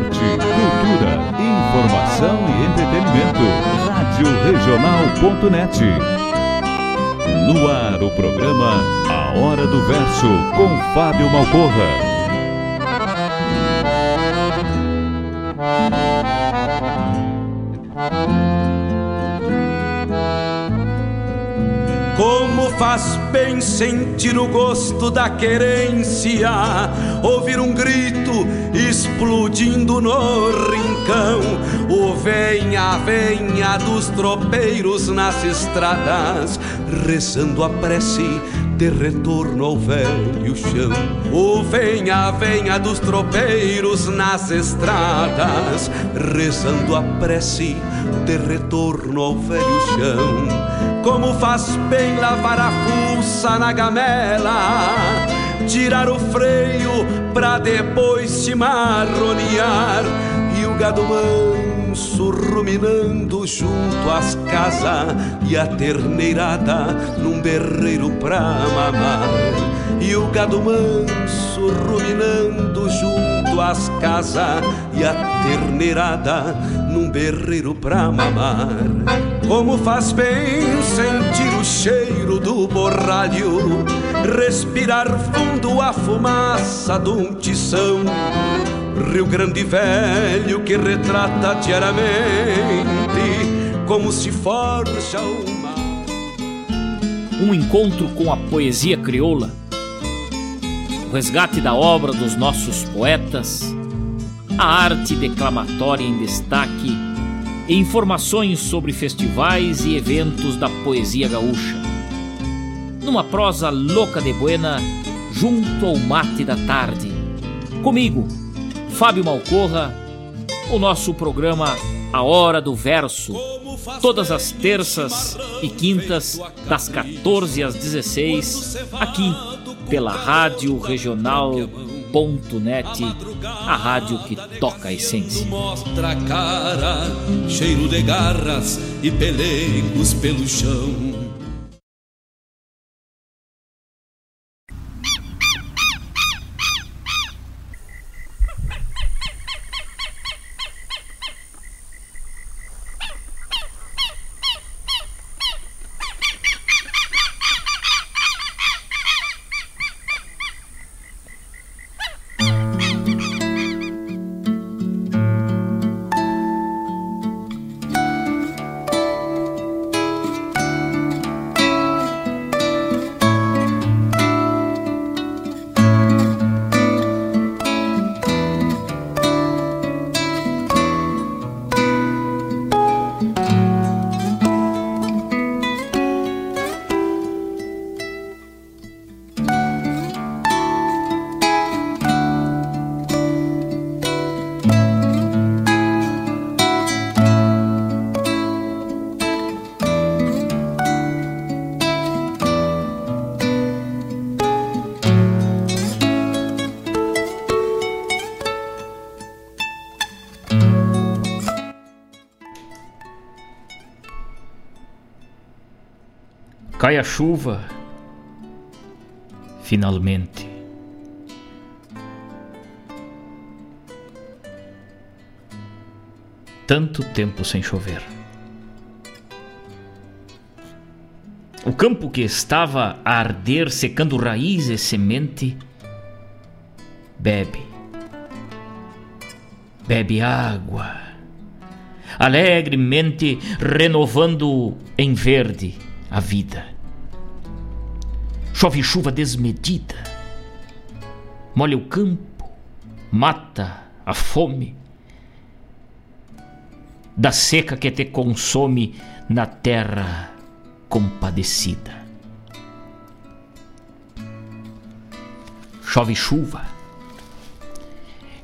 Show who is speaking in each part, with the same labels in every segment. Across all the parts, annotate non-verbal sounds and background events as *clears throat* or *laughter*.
Speaker 1: Arte, cultura, informação e entretenimento. Rádio Regional.net. No ar o programa A Hora do Verso com Fábio Malcorra.
Speaker 2: Como faz bem sentir o gosto da querência, ouvir um grito explodindo no rincão, o venha, venha dos tropeiros nas estradas, rezando a prece de retorno ao velho chão. O venha, venha dos tropeiros nas estradas, rezando a prece de retorno ao velho chão. Como faz bem lavar a fuça na gamela, tirar o freio pra depois se marronear e o gado manso ruminando junto às casas e a terneirada num berreiro pra mamar e o gado manso ruminando junto às casas e a terneirada num berreiro pra mamar. Como faz bem sentir o cheiro do borralho, respirar fundo a fumaça de um tição. Rio Grande Velho que retrata diariamente como se forja uma.
Speaker 3: Um encontro com a poesia crioula, o resgate da obra dos nossos poetas, a arte declamatória em destaque e informações sobre festivais e eventos da poesia gaúcha. Numa prosa louca de buena, junto ao mate da tarde. Comigo, Fábio Malcorra, o nosso programa A Hora do Verso, todas as terças e quintas, das 14 às 16, aqui pela Rádio Regional.net, a rádio que toca a essência.
Speaker 2: Mostra a cara, cheiro de garras e pelegos pelo chão.
Speaker 3: Cai a chuva, finalmente. Tanto tempo sem chover. O campo que estava a arder, secando raiz e semente, bebe. Bebe água, alegremente renovando em verde a vida. Chove chuva desmedida, molha o campo, mata a fome, da seca que te consome na terra compadecida. Chove chuva,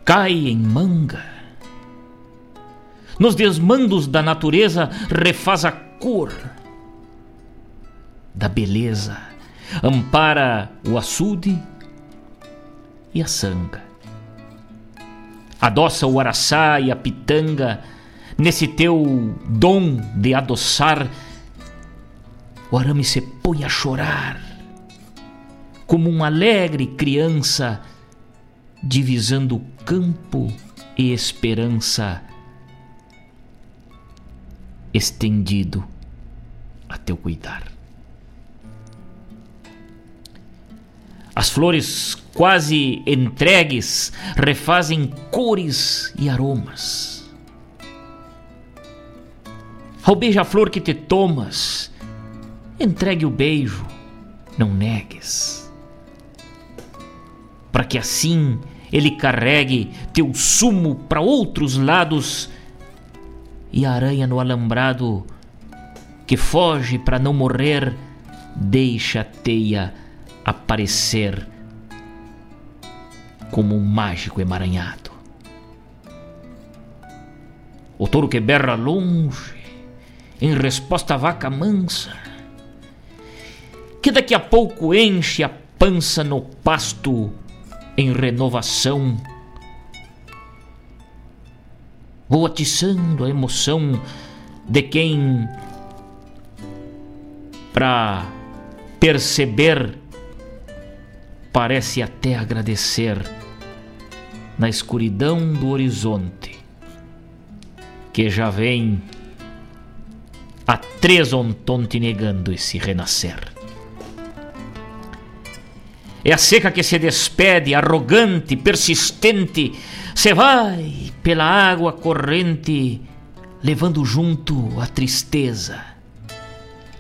Speaker 3: cai em manga, nos desmandos da natureza refaz a cor da beleza, ampara o açude e a sanga. Adoça o araçá e a pitanga nesse teu dom de adoçar. O arame se põe a chorar, como uma alegre criança, divisando campo e esperança, estendido a teu cuidar. As flores quase entregues refazem cores e aromas. Ao beija-flor que te tomas, entregue o beijo, não negues. Para que assim ele carregue teu sumo para outros lados e a aranha no alambrado que foge para não morrer, deixa a teia aparecer como um mágico emaranhado. O touro que berra longe, em resposta à vaca mansa, que daqui a pouco enche a pança no pasto em renovação. Vou atiçando a emoção de quem, para perceber parece até agradecer na escuridão do horizonte, que já vem a três ontonte negando esse renascer. É a seca que se despede, arrogante, persistente, se vai pela água corrente, levando junto a tristeza.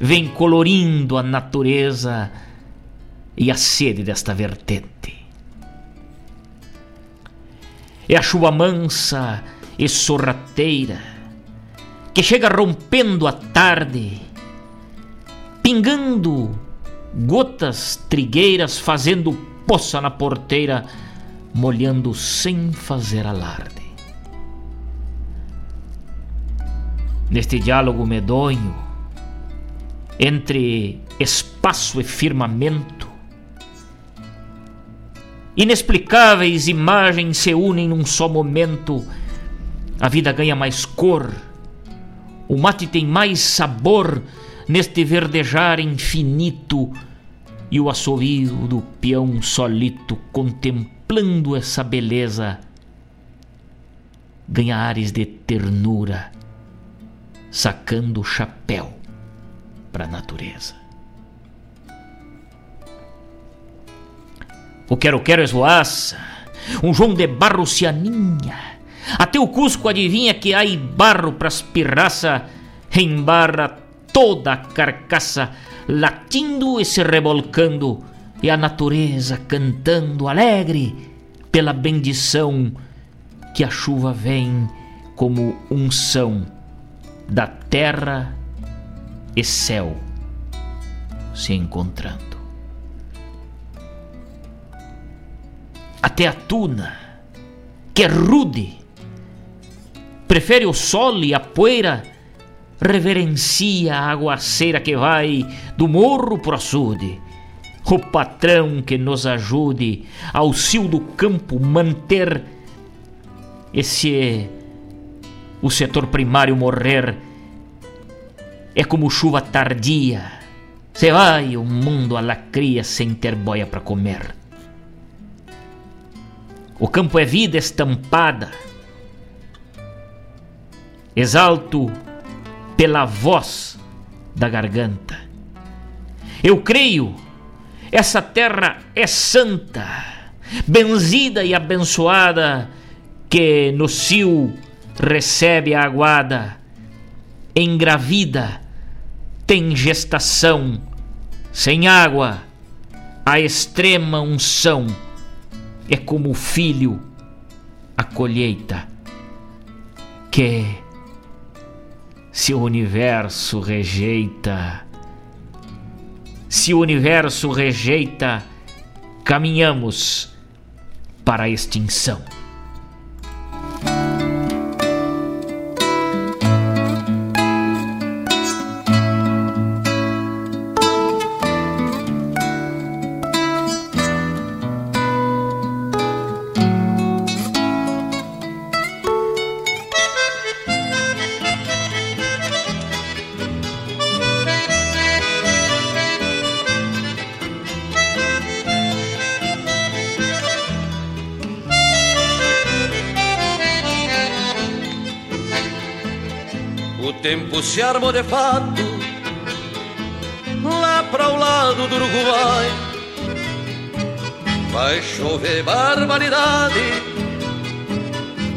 Speaker 3: Vem colorindo a natureza e a sede desta vertente. É a chuva mansa e sorrateira que chega rompendo a tarde, pingando gotas trigueiras, fazendo poça na porteira, molhando sem fazer alarde. Neste diálogo medonho entre espaço e firmamento, Inexplicáveis imagens se unem num só momento. A vida ganha mais cor. O mate tem mais sabor neste verdejar infinito. E o assovio do peão solito contemplando essa beleza ganha ares de ternura, sacando o chapéu para a natureza. O quero-quero esvoaça, um João de barro se aninha. Até o Cusco adivinha que há barro pras pirraça, embarra toda a carcaça, latindo e se revolcando, e a natureza cantando alegre pela bendição que a chuva vem como unção da terra e céu se encontrando. Até a tuna, que é rude, prefere o sol e a poeira, reverencia a aguaceira que vai do morro pro açude. O patrão que nos ajude ao cio do campo manter esse o setor primário morrer é como chuva tardia Se vai o mundo à lacria sem ter boia para comer. O campo é vida estampada. Exalto pela voz da garganta. Eu creio, essa terra é santa, benzida e abençoada, que no cio recebe a aguada, engravida, tem gestação, sem água, a extrema unção é como o filho, a colheita, que se o universo rejeita, se o universo rejeita, caminhamos para a extinção.
Speaker 4: Tempo se armou de fato lá para o lado do Uruguai. Vai chover barbaridade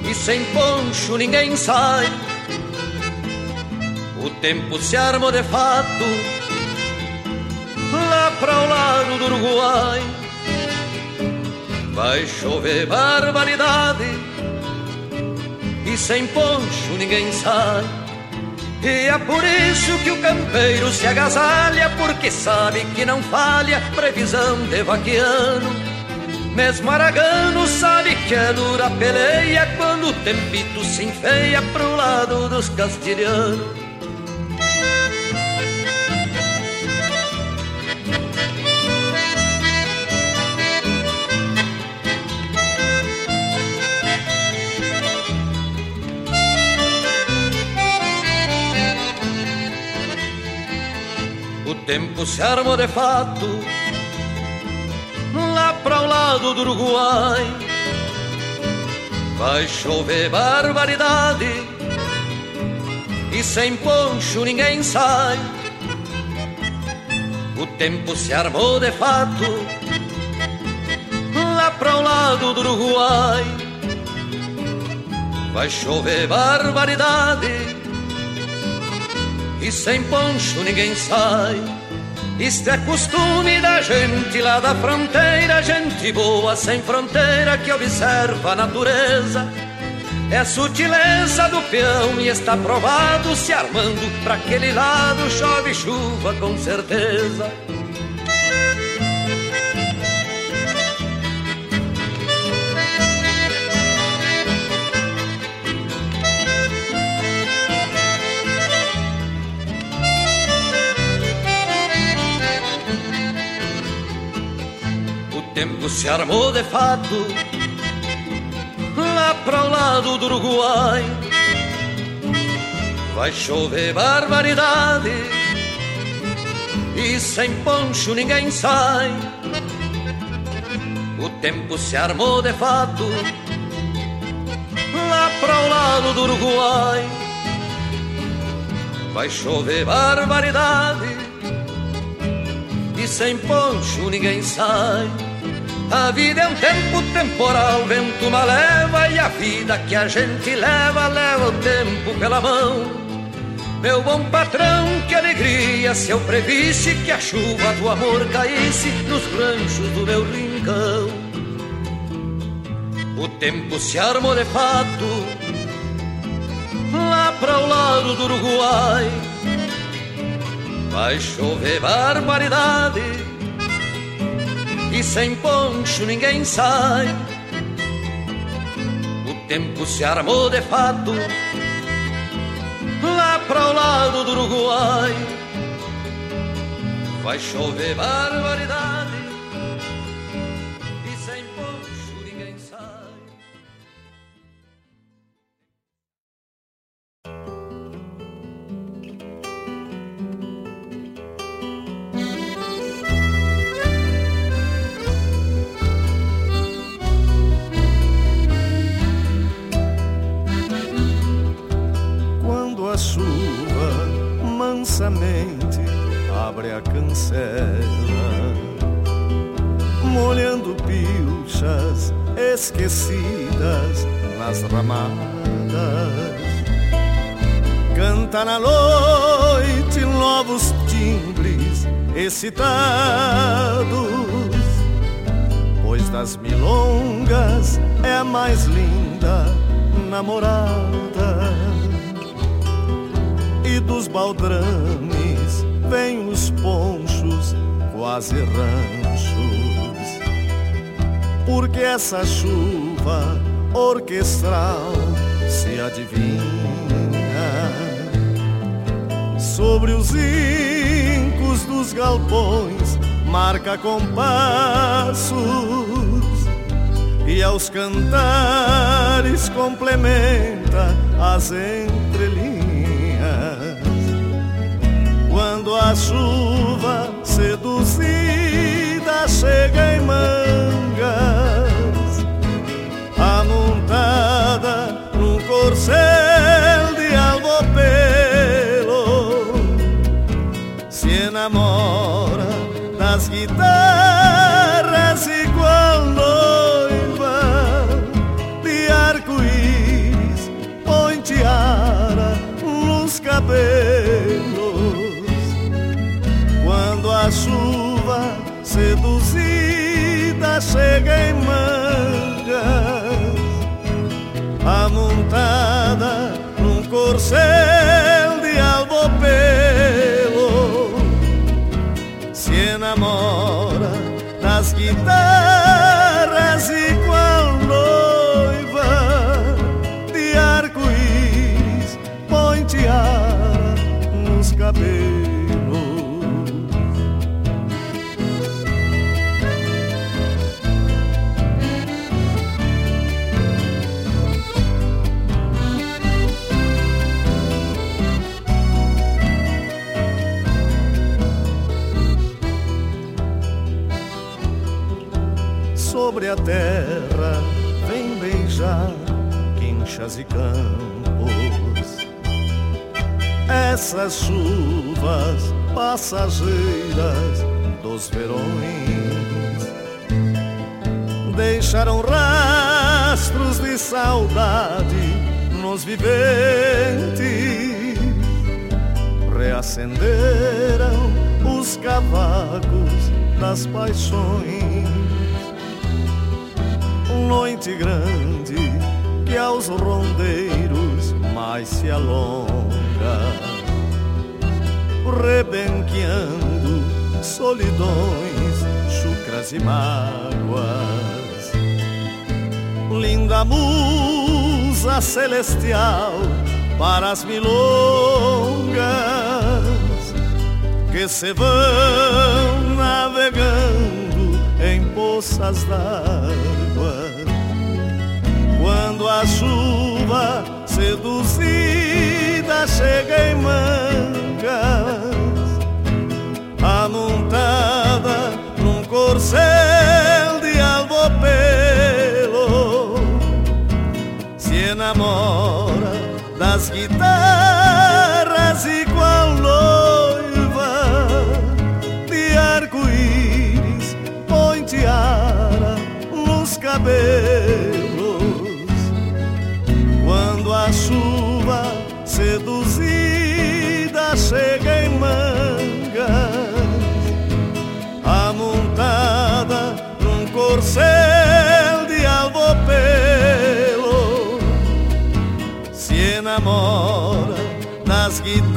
Speaker 4: e sem poncho ninguém sai. O tempo se armou de fato lá para o lado do Uruguai. Vai chover barbaridade e sem poncho ninguém sai. E é por isso que o campeiro se agasalha, porque sabe que não falha previsão de vaquiano. Mesmo Aragano sabe que é dura peleia quando o tempito se enfeia pro lado dos castilhanos. Tempo se armou de fato lá para o lado do Uruguai. Vai chover barbaridade e sem poncho ninguém sai. O tempo se armou de fato lá para o lado do Uruguai. Vai chover barbaridade e sem poncho ninguém sai. Isto é costume da gente lá da fronteira, gente boa sem fronteira que observa a natureza. É a sutileza do peão e está provado se armando para aquele lado chove chuva com certeza. Se armou de fato lá para o lado do Uruguai. Vai chover barbaridade e sem poncho ninguém sai. O tempo se armou de fato lá para o lado do Uruguai. Vai chover barbaridade e sem poncho ninguém sai. A vida é um tempo temporal, vento uma leva e a vida que a gente leva, leva o tempo pela mão. Meu bom patrão, que alegria se eu previsse que a chuva do amor caísse nos ranchos do meu rincão. O tempo se armou de fato lá para o lado do Uruguai. Vai chover barbaridade e sem poncho ninguém sai. O tempo se armou de fato lá para o lado do Uruguai. Vai chover barbaridade
Speaker 5: Na noite novos timbres excitados, pois das milongas é a mais linda namorada. E dos baldrames vêm os ponchos, quase ranchos. Porque essa chuva orquestral se adivinha sobre os incos dos galpões, marca compassos e aos cantares complementa as entrelinhas. Quando a chuva seduzida chega em mangas, amontada num corcel se enamora das guitarras igual noiva de arco-íris, põe tiara nos cabelos. Quando a chuva seduzida chega em mangas, terra vem beijar quinchas e campos. Essas chuvas passageiras dos verões deixaram rastros de saudade nos viventes, reacenderam os cavacos das paixões noite grande que aos rondeiros mais se alonga, rebenqueando solidões, chucras e mágoas. Linda musa celestial para as milongas que se vão navegando poças d'água quando a chuva seduzida chega em mangas, das guitarras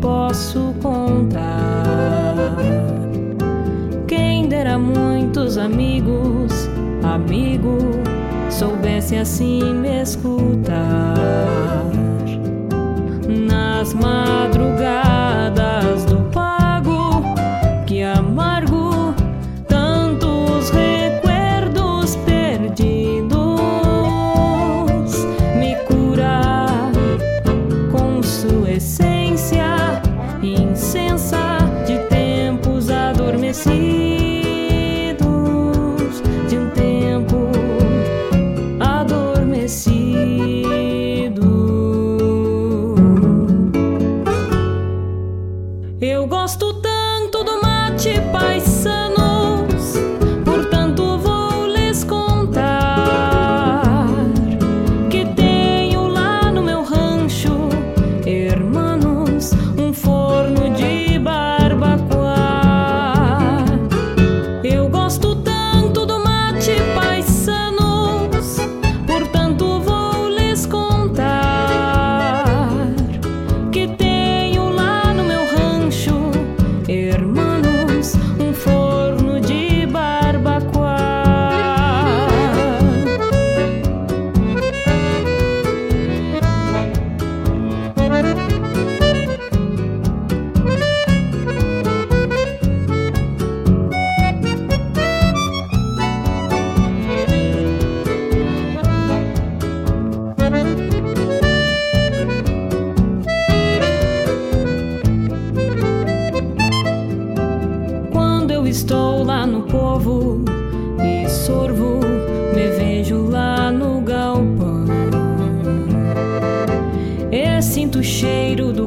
Speaker 6: posso contar. Quem dera muitos amigos, amigo, soubesse assim me escutar. Nas madrugadas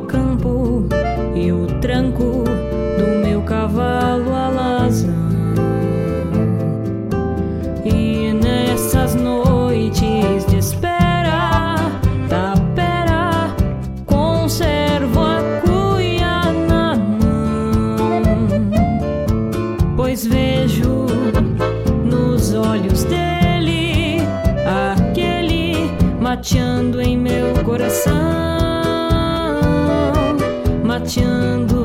Speaker 6: campo e o tranco do meu cavalo alazão. E nessas noites de espera, tapera, conservo a cuia na mão pois vejo nos olhos dele aquele mateando em meu coração, mateando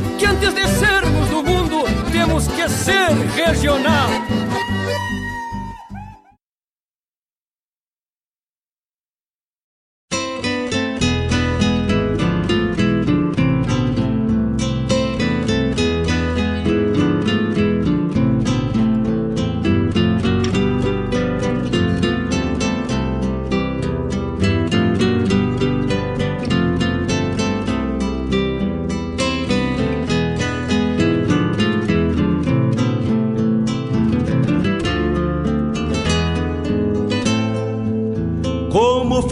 Speaker 7: que antes de sermos do mundo, temos que ser regional.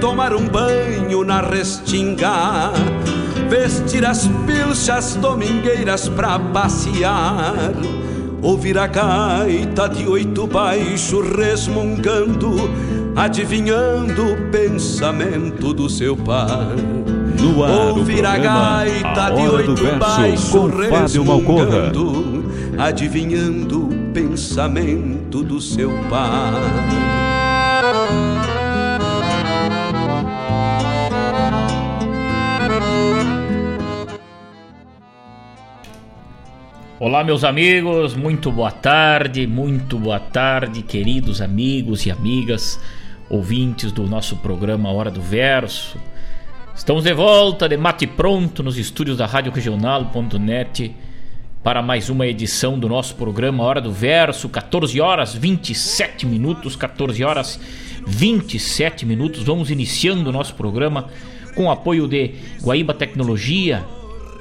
Speaker 2: tomar um banho na restinga, vestir as pilchas domingueiras pra passear, ouvir a gaita de oito baixo resmungando, adivinhando o pensamento do seu pai.
Speaker 8: No ar,
Speaker 2: Ouvir a gaita
Speaker 8: a
Speaker 2: de oito baixo resmungando, adivinhando o pensamento do seu pai.
Speaker 3: Olá, meus amigos, muito boa tarde, muito boa tarde, queridos amigos e amigas, ouvintes do nosso programa Hora do Verso. Estamos de volta de mate pronto nos estúdios da Rádio Regional.net para mais uma edição do nosso programa Hora do Verso, 14 horas 27 minutos, 14 horas 27 minutos. Vamos iniciando o nosso programa com o apoio de Guaíba Tecnologia,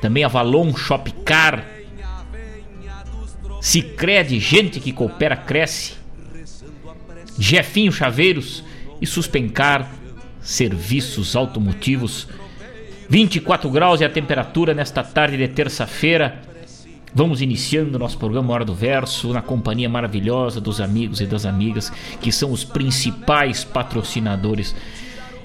Speaker 3: também Avalon Shopcar, Cicred, gente que coopera, cresce. Jefinho Chaveiros e Suspencar Serviços Automotivos. 24 graus é a temperatura nesta tarde de terça-feira. Vamos iniciando nosso programa Hora do Verso na companhia maravilhosa dos amigos e das amigas que são os principais patrocinadores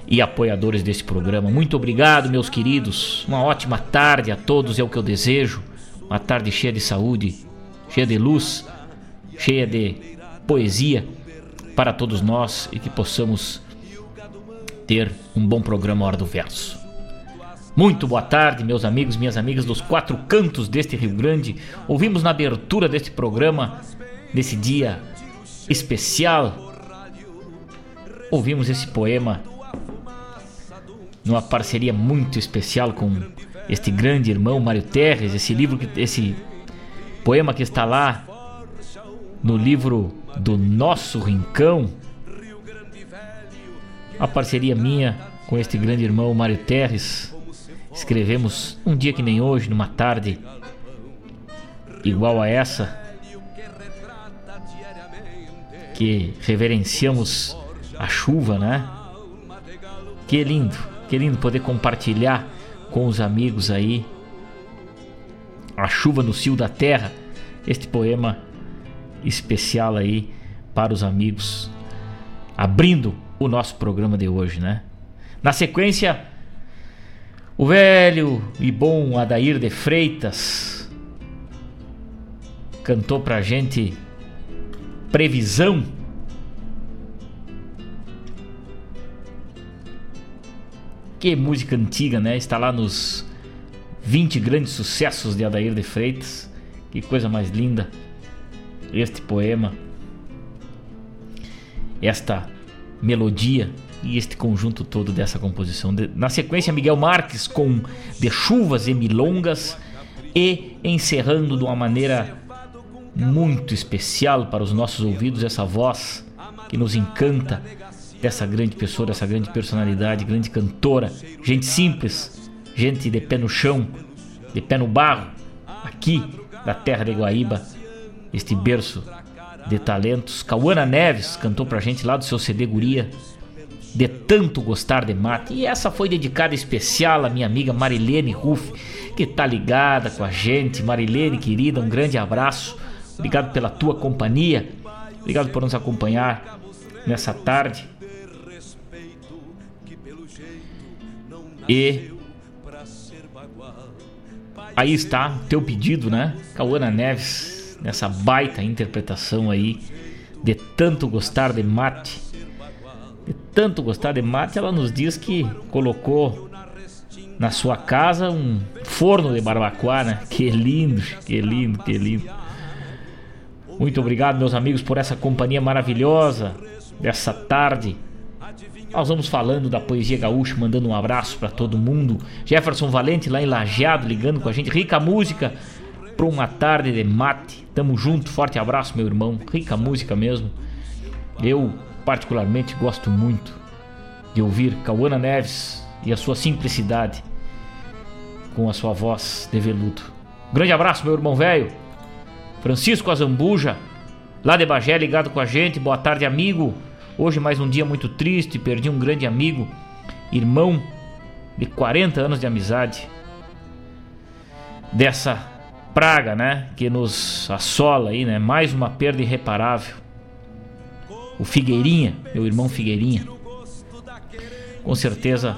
Speaker 3: e apoiadores desse programa. Muito obrigado, meus queridos. Uma ótima tarde a todos é o que eu desejo. Uma tarde cheia de saúde, cheia de luz, cheia de poesia para todos nós e que possamos ter um bom programa Hora do Verso. Muito boa tarde, meus amigos, minhas amigas dos quatro cantos deste Rio Grande. Ouvimos na abertura deste programa, nesse dia especial, ouvimos esse poema numa parceria muito especial com este grande irmão Mário Terres, esse livro, esse poema que está lá no livro do Nosso Rincão. A parceria minha com este grande irmão Mário Terres. Escrevemos um dia que nem hoje, numa tarde igual a essa, que reverenciamos a chuva, né? Que lindo, que lindo poder compartilhar com os amigos aí a chuva no cio da terra, este poema especial aí para os amigos, abrindo o nosso programa de hoje, né? Na sequência, o velho e bom Adair de Freitas cantou pra gente Previsão. Que música antiga, né? Está lá nos 20 grandes sucessos de Adair de Freitas. Que coisa mais linda. Este poema, esta melodia e este conjunto todo dessa composição. Na sequência, Miguel Marques com De Chuvas e Milongas e encerrando de uma maneira muito especial para os nossos ouvidos essa voz que nos encanta dessa grande pessoa, dessa grande personalidade, grande cantora, gente simples, gente de pé no chão, de pé no barro, aqui da terra de Guaíba, este berço de talentos. Cauana Neves cantou pra gente lá do seu CD Guria, de tanto gostar de mate. E essa foi dedicada especial à minha amiga Marilene Ruff, que tá ligada com a gente. Marilene, querida, um grande abraço. Obrigado pela tua companhia. Obrigado por nos acompanhar nessa tarde. E aí está teu pedido, né? Cauana Neves, nessa baita interpretação aí de tanto gostar de mate, de tanto gostar de mate, ela nos diz que colocou na sua casa um forno de barbacoa, né? Que lindo, que lindo, que lindo. Muito obrigado, meus amigos, por essa companhia maravilhosa dessa tarde. Nós vamos falando da poesia gaúcha, mandando um abraço para todo mundo. Jefferson Valente lá em Lajeado ligando com a gente. Rica música para uma tarde de mate. Tamo junto, forte abraço, meu irmão. Rica música mesmo. Eu, particularmente, gosto muito de ouvir Cauana Neves e a sua simplicidade com a sua voz de veludo. Grande abraço, meu irmão velho. Francisco Azambuja, lá de Bagé, ligado com a gente. Boa tarde, amigo. Hoje mais um dia muito triste, perdi um grande amigo, irmão de 40 anos de amizade. Dessa praga, né, que nos assola aí, né? Mais uma perda irreparável. O Figueirinha, meu irmão Figueirinha. Com certeza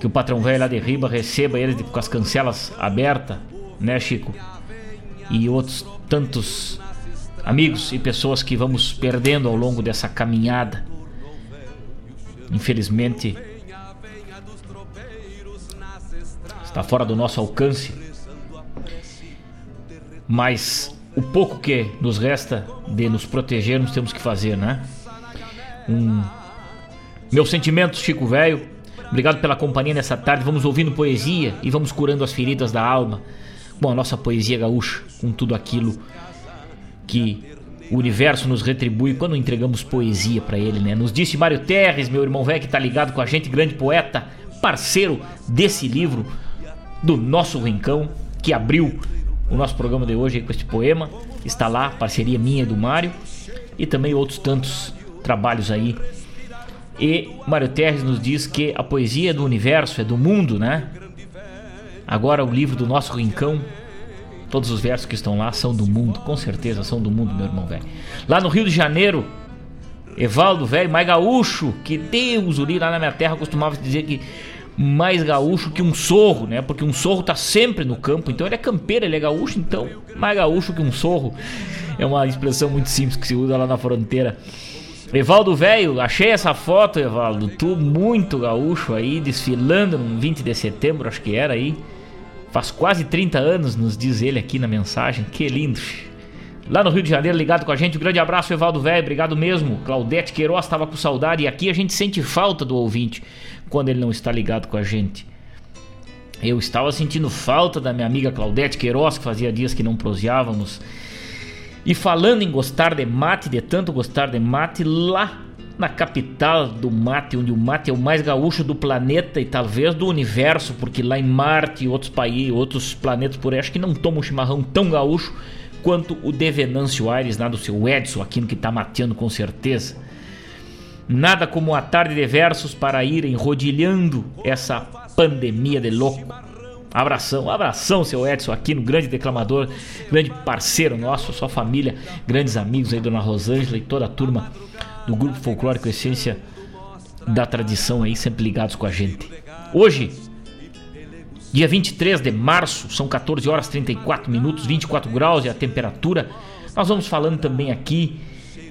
Speaker 3: que o patrão velho lá de Riba receba ele com as cancelas abertas, né, Chico? E outros tantos amigos e pessoas que vamos perdendo ao longo dessa caminhada. Infelizmente, está fora do nosso alcance. Mas o pouco que nos resta de nos protegermos temos que fazer, né? Um... Meus sentimentos, Chico Velho. Obrigado pela companhia nessa tarde. Vamos ouvindo poesia e vamos curando as feridas da alma. Bom, a nossa poesia gaúcha, com tudo aquilo que o universo nos retribui quando entregamos poesia para ele, né? Nos disse Mário Terres, meu irmão velho que tá ligado com a gente, grande poeta, parceiro desse livro do nosso Rincão, que abriu o nosso programa de hoje com este poema. Está lá, parceria minha e do Mário, e também outros tantos trabalhos aí. E Mário Terres nos diz que a poesia é do universo, é do mundo, né? Agora o livro do nosso Rincão Todos os versos que estão lá são do mundo, com certeza são do mundo, meu irmão velho. Lá no Rio de Janeiro, Evaldo velho, mais gaúcho, que Deus, Uri, lá na minha terra costumava dizer que mais gaúcho que um sorro, né? Porque um sorro tá sempre no campo, então ele é campeiro, ele é gaúcho, então mais gaúcho que um sorro. É uma expressão muito simples que se usa lá na fronteira. Evaldo velho, achei essa foto, Evaldo, tu muito gaúcho aí, desfilando no 20 de setembro, acho que era aí. Faz quase 30 anos, nos diz ele aqui na mensagem. Que lindo. Lá no Rio de Janeiro, ligado com a gente. Um grande abraço, Evaldo Velho. Obrigado mesmo. Claudete Queiroz estava com saudade. E aqui a gente sente falta do ouvinte quando ele não está ligado com a gente. Eu estava sentindo falta da minha amiga Claudete Queiroz, que fazia dias que não proseávamos. E falando em gostar de mate, de tanto gostar de mate, lá na capital do mate, onde o mate é o mais gaúcho do planeta e talvez do universo, porque lá em Marte e outros países, outros planetas por aí, acho que não tomam um chimarrão tão gaúcho quanto o de Venâncio Aires, lá do seu Edson, aquilo que tá mateando com certeza. Nada como a tarde de versos para ir enrodilhando essa pandemia de louco. Abração, abração, seu Edson, aqui no grande declamador, grande parceiro nosso, sua família, grandes amigos aí, Dona Rosângela e toda a turma do grupo folclórico Essência da Tradição aí, sempre ligados com a gente. Hoje, dia 23 de março, são 14 horas 34 minutos, 24 graus e a temperatura. Nós vamos falando também aqui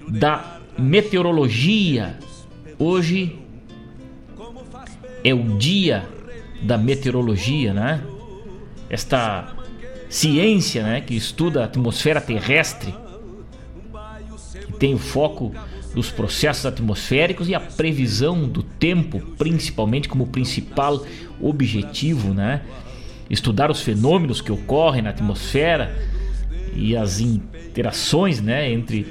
Speaker 3: da meteorologia. Hoje é o dia da meteorologia, né? Esta ciência, né, que estuda a atmosfera terrestre, que tem o foco dos processos atmosféricos e a previsão do tempo, principalmente como principal objetivo, né? Estudar os fenômenos que ocorrem na atmosfera e as interações, né, entre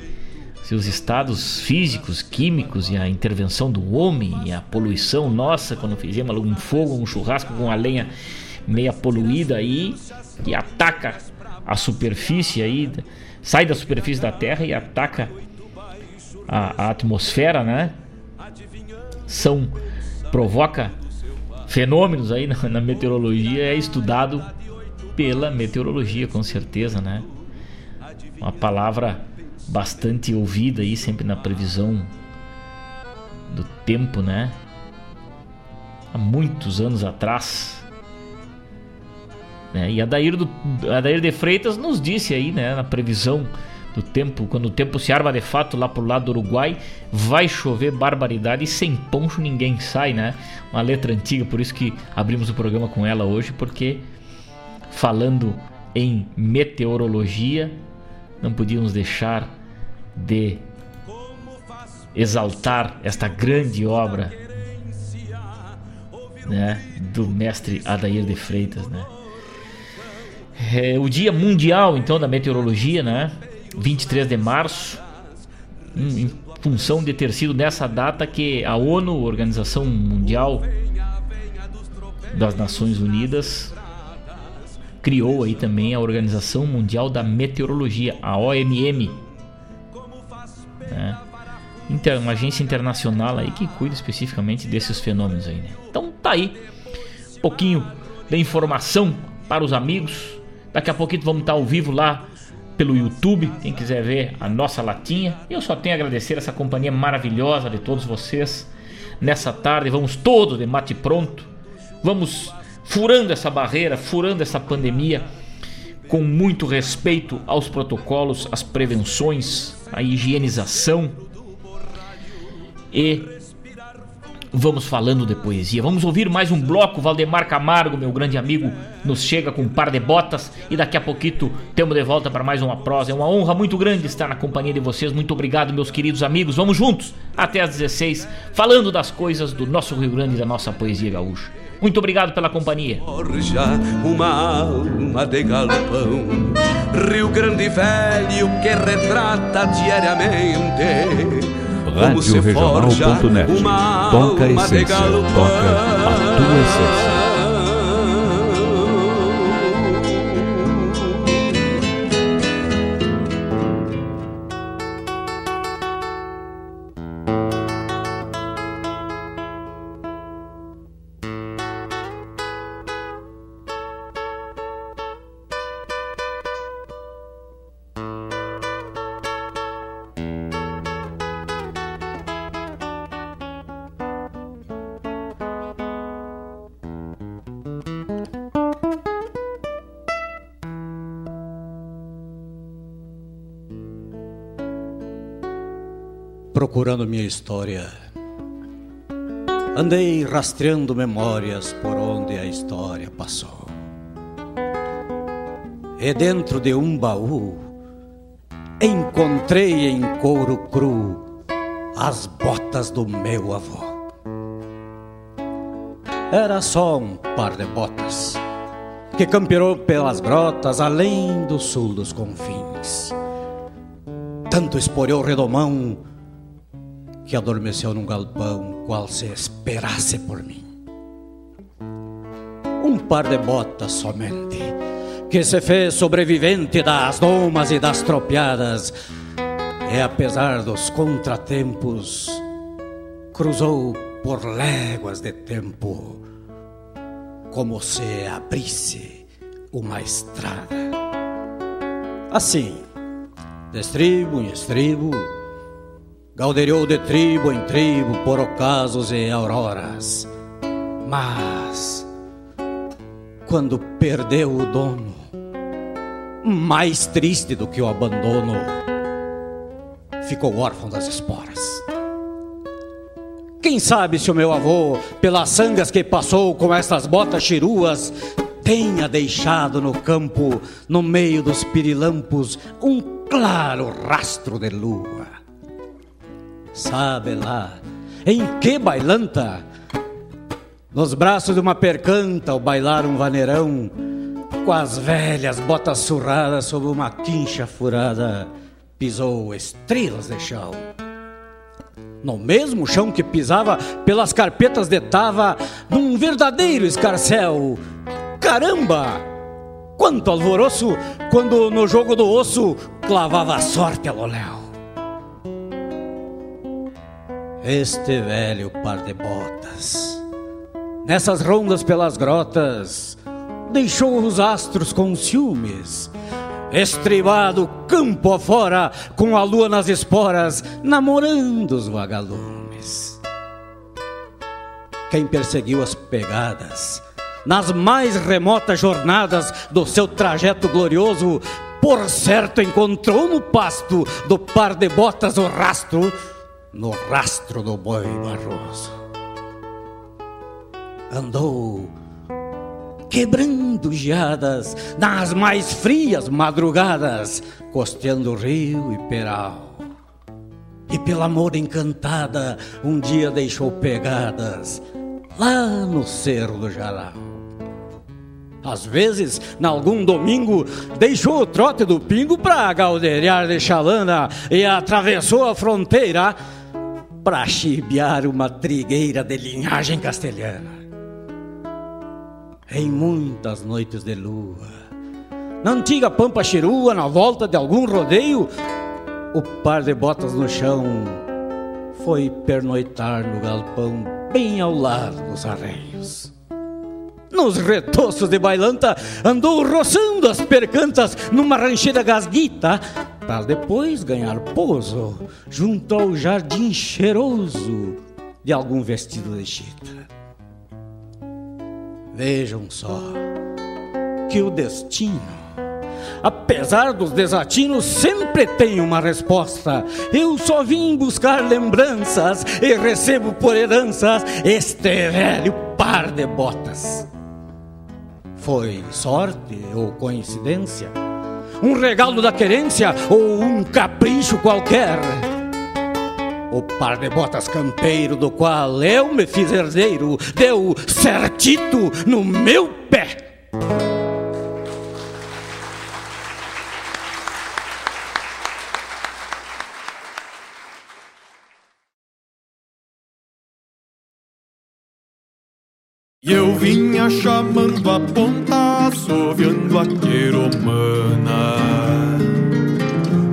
Speaker 3: seus estados físicos, químicos e a intervenção do homem e a poluição nossa quando fizemos um fogo, um churrasco com a lenha meia poluída aí e ataca a superfície aí, sai da superfície da Terra e ataca a, a atmosfera, né? São provoca fenômenos aí na, na, meteorologia é estudado pela meteorologia, com certeza, né? Uma palavra bastante ouvida aí sempre na previsão do tempo, né? Há muitos anos atrás. Né? E a Dair, do, a Dair de Freitas nos disse aí, né, na previsão do tempo, quando o tempo se arma de fato lá pro lado do Uruguai, vai chover barbaridade e sem poncho ninguém sai, né? Uma letra antiga, por isso que abrimos o programa com ela hoje, porque falando em meteorologia, não podíamos deixar de exaltar esta grande obra né, do mestre Adair de Freitas, né? É o Dia Mundial então da Meteorologia, né? 23 de março, em função de ter sido nessa data que a ONU, Organização Mundial das Nações Unidas, criou aí também a Organização Mundial da Meteorologia, a OMM. Né? Uma agência internacional aí que cuida especificamente desses fenômenos aí, né? Então tá aí um pouquinho de informação para os amigos. Daqui a pouquinho vamos estar ao vivo lá pelo YouTube, quem quiser ver a nossa latinha. Eu só tenho a agradecer essa companhia maravilhosa de todos vocês nessa tarde. Vamos todos de mate pronto. Vamos furando essa barreira, furando essa pandemia com muito respeito aos protocolos, às prevenções, à higienização. E vamos falando de poesia. Vamos ouvir mais um bloco. Valdemar Camargo, meu grande amigo, nos chega com um par de botas e daqui a pouquinho temos de volta para mais uma prosa. É uma honra muito grande estar na companhia de vocês. Muito obrigado, meus queridos amigos. Vamos juntos até às 16, falando das coisas do nosso Rio Grande e da nossa poesia gaúcha. Muito obrigado pela companhia.
Speaker 2: Forja uma alma de galpão, Rio Grande Velho que retrata diariamente como se forja
Speaker 8: Radioregional.net.
Speaker 2: uma
Speaker 8: Toca a essência, toca a tua essência.
Speaker 9: Procurando minha história. Andei rastreando memórias por onde a história passou. E dentro de um baú encontrei em couro cru as botas do meu avô. Era só um par de botas que campeou pelas grotas além do sul dos confins. Tanto esporeu o redomão que adormeceu num galpão qual se esperasse por mim. Um par de botas somente, que se fez sobrevivente das domas e das tropiadas, e apesar dos contratempos, cruzou por léguas de tempo, como se abrisse uma estrada. Assim, de estribo em estribo, Galderiou de tribo em tribo por ocasos e auroras. Mas, quando perdeu o dono, mais triste do que o abandono, ficou órfão das esporas. Quem sabe se o meu avô, pelas sangas que passou com estas botas chiruas, tenha deixado no campo, no meio dos pirilampos, um claro rastro de lua. Sabe lá, em que bailanta? Nos braços de uma percanta, ao bailar um vaneirão, com as velhas botas surradas sob uma quincha furada, pisou estrelas de chão. No mesmo chão que pisava, pelas carpetas detava, num verdadeiro escarcel. Caramba! Quanto alvoroço quando no jogo do osso clavava a sorte a loléu. Este velho par de botas, nessas rondas pelas grotas, deixou os astros com ciúmes, estribado campo afora, com a lua nas esporas, namorando os vagalumes. Quem perseguiu as pegadas, nas mais remotas jornadas do seu trajeto glorioso, por certo encontrou no pasto do par de botas o rastro, no rastro do boi barroso. Andou quebrando geadas nas mais frias madrugadas, costeando rio e peral. E pela amor encantada, um dia deixou pegadas lá no cerro do Jaral. Às vezes, em algum domingo, deixou o trote do pingo para galdeirar de chalana e atravessou a fronteira para chibiar uma trigueira de linhagem castelhana. Em muitas noites de lua, na antiga Pampa Chirua, na volta de algum rodeio, o par de botas no chão foi pernoitar no galpão bem ao lado dos arreios. Nos retoços de bailanta andou roçando as percantas numa rancheira gasguita para depois ganhar pouso junto ao jardim cheiroso de algum vestido de chita. Vejam só que o destino, apesar dos desatinos, sempre tem uma resposta. Eu só vim buscar lembranças e recebo por heranças este velho par de botas. Foi sorte ou coincidência? Um regalo da querência ou um capricho qualquer? O par de botas campeiro do qual eu me fiz herdeiro deu certito no meu pé.
Speaker 10: Vinha chamando a ponta, assoviando a queromana.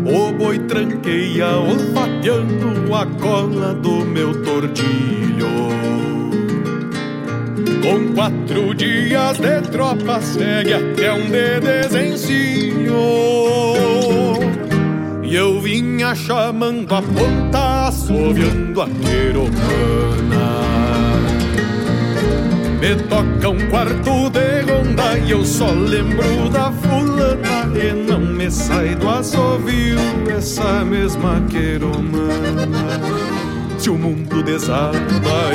Speaker 10: O boi tranqueia, olfateando a cola do meu tordilho. Com quatro dias de tropa, segue até um de. E eu vinha chamando a ponta, assoviando a queromana. Me toca um quarto de ronda e eu só lembro da fulana E não me sai do assovio essa mesma queromana. Se o mundo desaba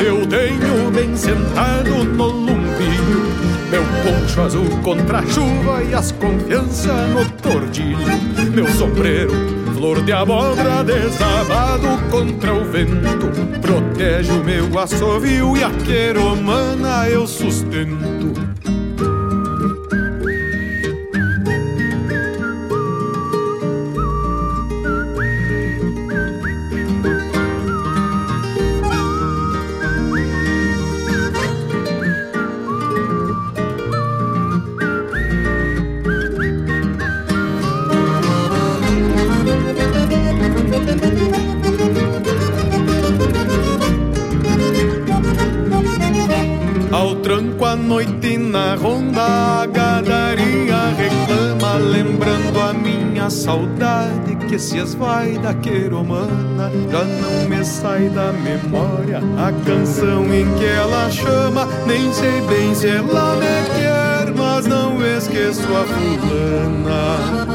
Speaker 10: eu tenho bem sentado no lumbinho Meu poncho azul contra a chuva e as confianças no tordilho. Meu sombreiro Flor de abóbora desabado contra o vento. Protege o meu assovio e a queromana eu sustento Ao tranco à noite na ronda a gadaria reclama Lembrando a minha saudade que se esvai da queromana. Já não me sai da memória a canção em que ela chama. Nem sei bem se ela me quer, mas não esqueço a fulana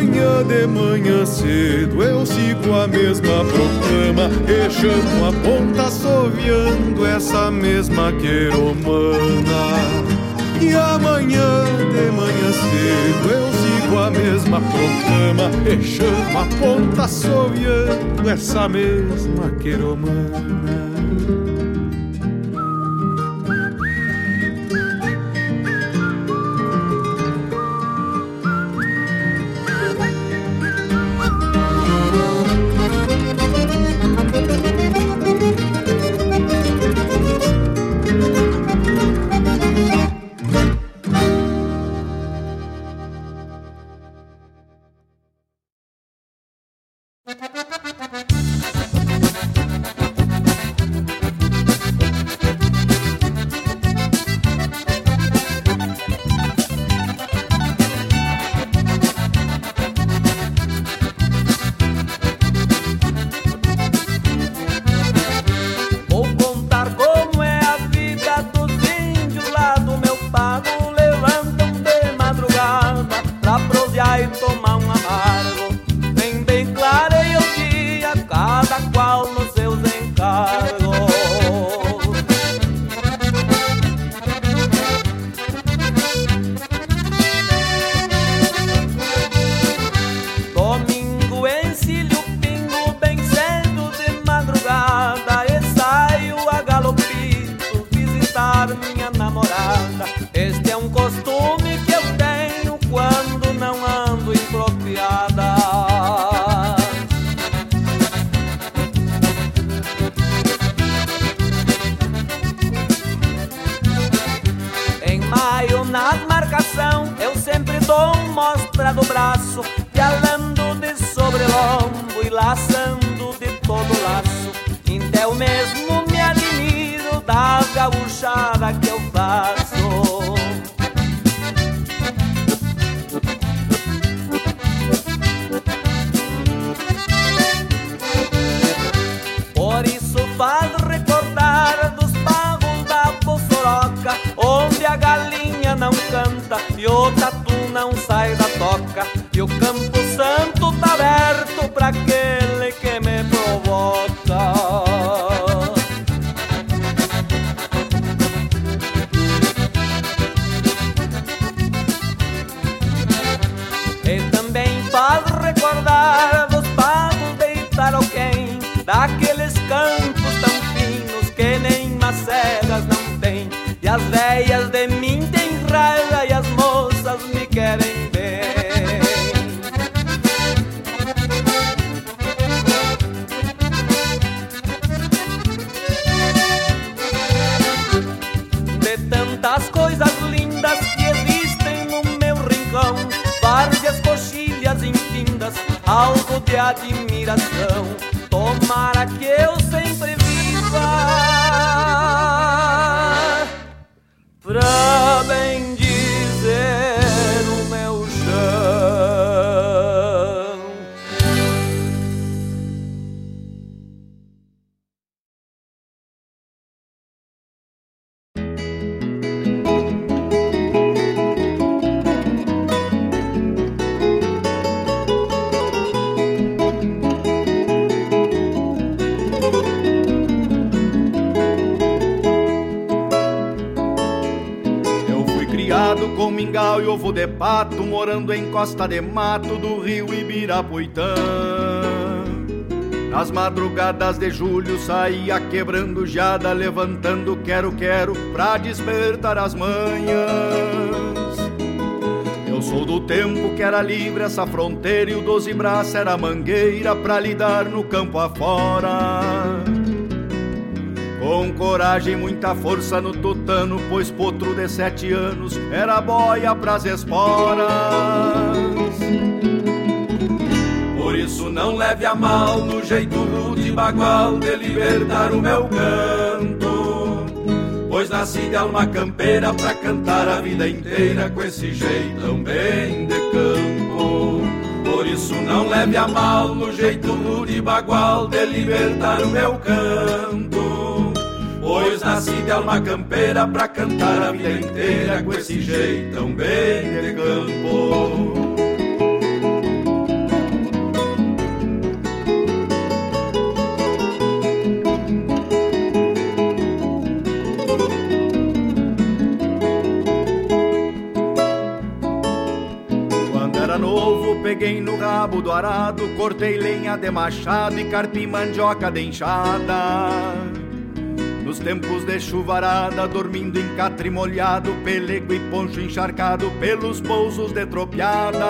Speaker 10: amanhã de manhã cedo eu sigo a mesma proclama E chamo a ponta assoviando essa mesma queromana. E amanhã de manhã cedo eu sigo a mesma proclama E chamo a ponta assoviando essa mesma queromana
Speaker 11: que eu faço.
Speaker 12: Costa de mato do rio Ibirapuitã. Nas madrugadas de julho saía quebrando jada, levantando quero-quero pra despertar as manhãs. Eu sou do tempo que era livre essa fronteira e o doze braço era mangueira pra lidar no campo afora. Com coragem e muita força no tutano, pois potro de sete anos era boia pras esporas. Não leve a mal no jeito rude bagual de libertar o meu canto. Pois nasci de alma campeira pra cantar a vida inteira com esse jeitão bem de campo. Por isso não leve a mal no jeito rude bagual de libertar o meu canto. Pois nasci de alma campeira pra cantar a vida inteira com esse jeitão bem de campo. Rabo do arado, cortei lenha de machado e carpi mandioca de enxada. Nos tempos de chuvarada, dormindo em catre molhado, pelego e poncho encharcado pelos pousos de tropiadas.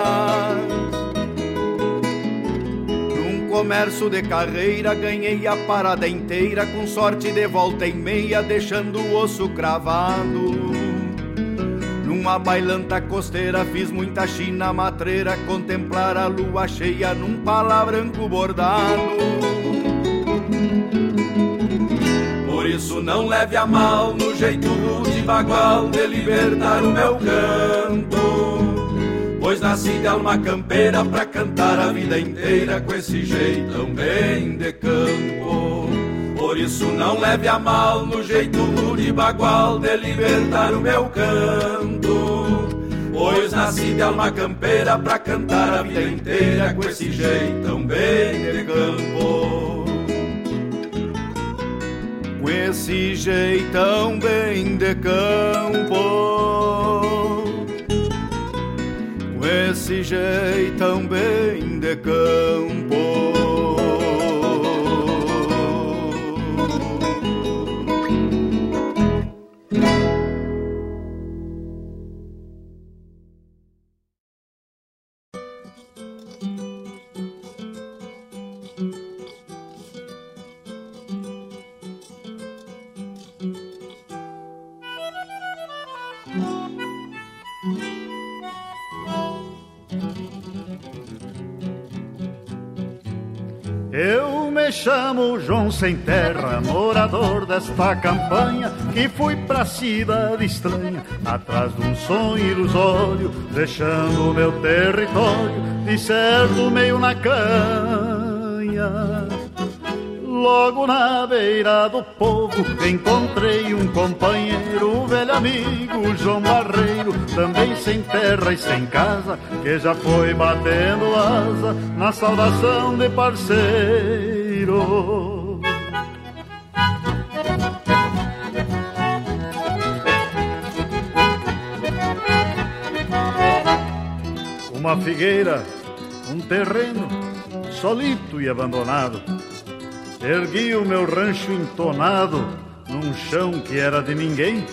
Speaker 12: Num comércio de carreira, ganhei a parada inteira, com sorte de volta em meia, deixando o osso cravado. Numa bailanta costeira fiz muita china matreira Contemplar a lua cheia num pala branco bordado. Por isso não leve a mal no jeito rude bagual De libertar o meu canto. Pois nasci de alma campeira pra cantar a vida inteira Com esse jeitão bem de campo por isso não leve a mal no jeito rude e bagual de libertar o meu canto.
Speaker 2: Pois nasci de alma campeira pra cantar a vida inteira com esse jeitão bem de campo.
Speaker 12: Com esse jeitão bem de campo. Com esse jeitão bem de campo.
Speaker 13: Chamo João Sem Terra, morador desta campanha, que fui pra cidade estranha, atrás de um sonho ilusório, deixando meu território, de certo meio na canha. Logo na beira do povo encontrei um companheiro, velho amigo João Barreiro, também sem terra e sem casa, que já foi batendo asa na saudação de parceiro. Uma figueira, um terreno solito e abandonado Ergui o meu rancho entonado num chão que era de ninguém.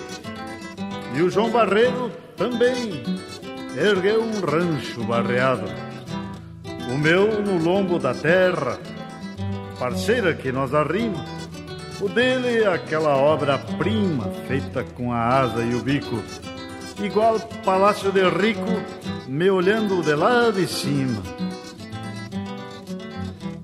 Speaker 13: E o João Barreiro também ergueu um rancho barreado. O meu no lombo da terra, parceira que nós arrimos. O dele é aquela obra-prima feita com a asa e o bico, igual palácio de rico, me olhando de lá de cima.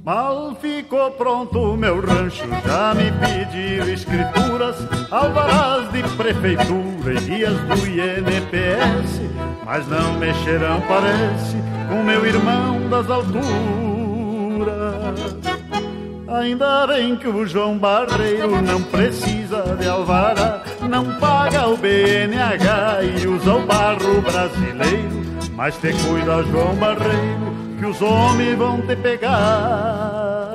Speaker 13: Mal ficou pronto o meu rancho, já me pediram escrituras, alvarás de prefeitura e guias do INPS, mas não mexerão, parece, com meu irmão das alturas. Ainda bem que o João Barreiro não precisa de alvará, não paga o BNH e usa o barro brasileiro, mas te cuida, João Barreiro que os homens vão te pegar.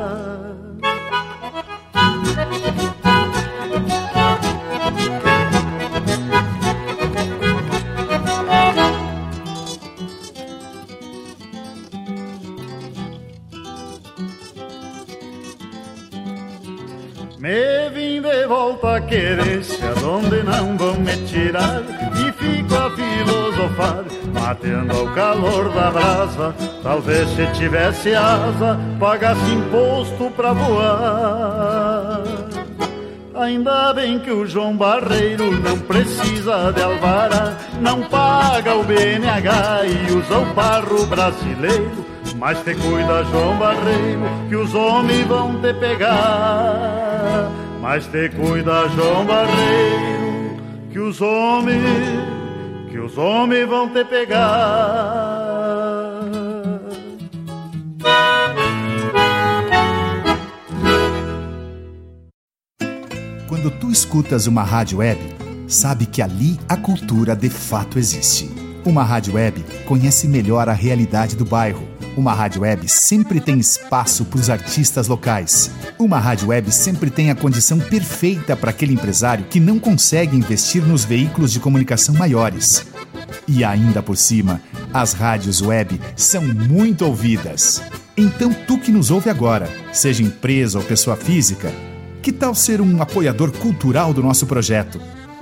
Speaker 13: Me vim de volta a querência, onde não vão me tirar, e fico a filosofar, matando ao calor da brasa. Talvez se tivesse asa, pagasse imposto pra voar. Ainda bem que o João Barreiro não precisa de alvará, não paga o BNH e usa o barro brasileiro. Mas te cuida, João Barreiro, que os homens vão te pegar. Mas te cuida, João Barreiro, que os homens, que os homens vão te pegar.
Speaker 14: Quando tu escutas uma rádio web, sabe que ali a cultura de fato existe. Uma rádio web conhece melhor a realidade do bairro uma rádio web sempre tem espaço para os artistas locais. Uma rádio web sempre tem a condição perfeita para aquele empresário que não consegue investir nos veículos de comunicação maiores. E ainda por cima, as rádios web são muito ouvidas. Então, tu que nos ouve agora, seja empresa ou pessoa física, que tal ser um apoiador cultural do nosso projeto?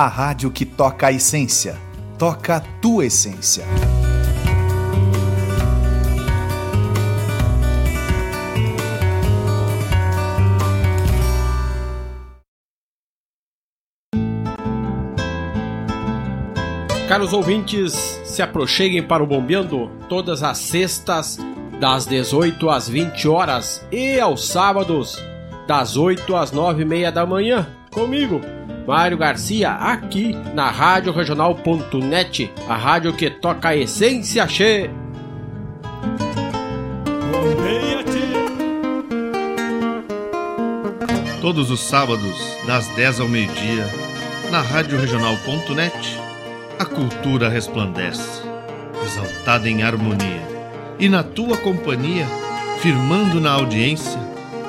Speaker 14: a rádio que toca a essência, toca a tua essência.
Speaker 15: Caros ouvintes, se aproxeguem para o Bombeando todas as sextas, das 18 às 20 horas e aos sábados, das 8 às 9 e meia da manhã, comigo, Mário Garcia, aqui na Rádio Regional.net, a rádio que toca a essência che.
Speaker 16: Todos os sábados, das 10 ao meio-dia, na Rádio Regional.net, a cultura resplandece, exaltada em harmonia, e na tua companhia, firmando na audiência,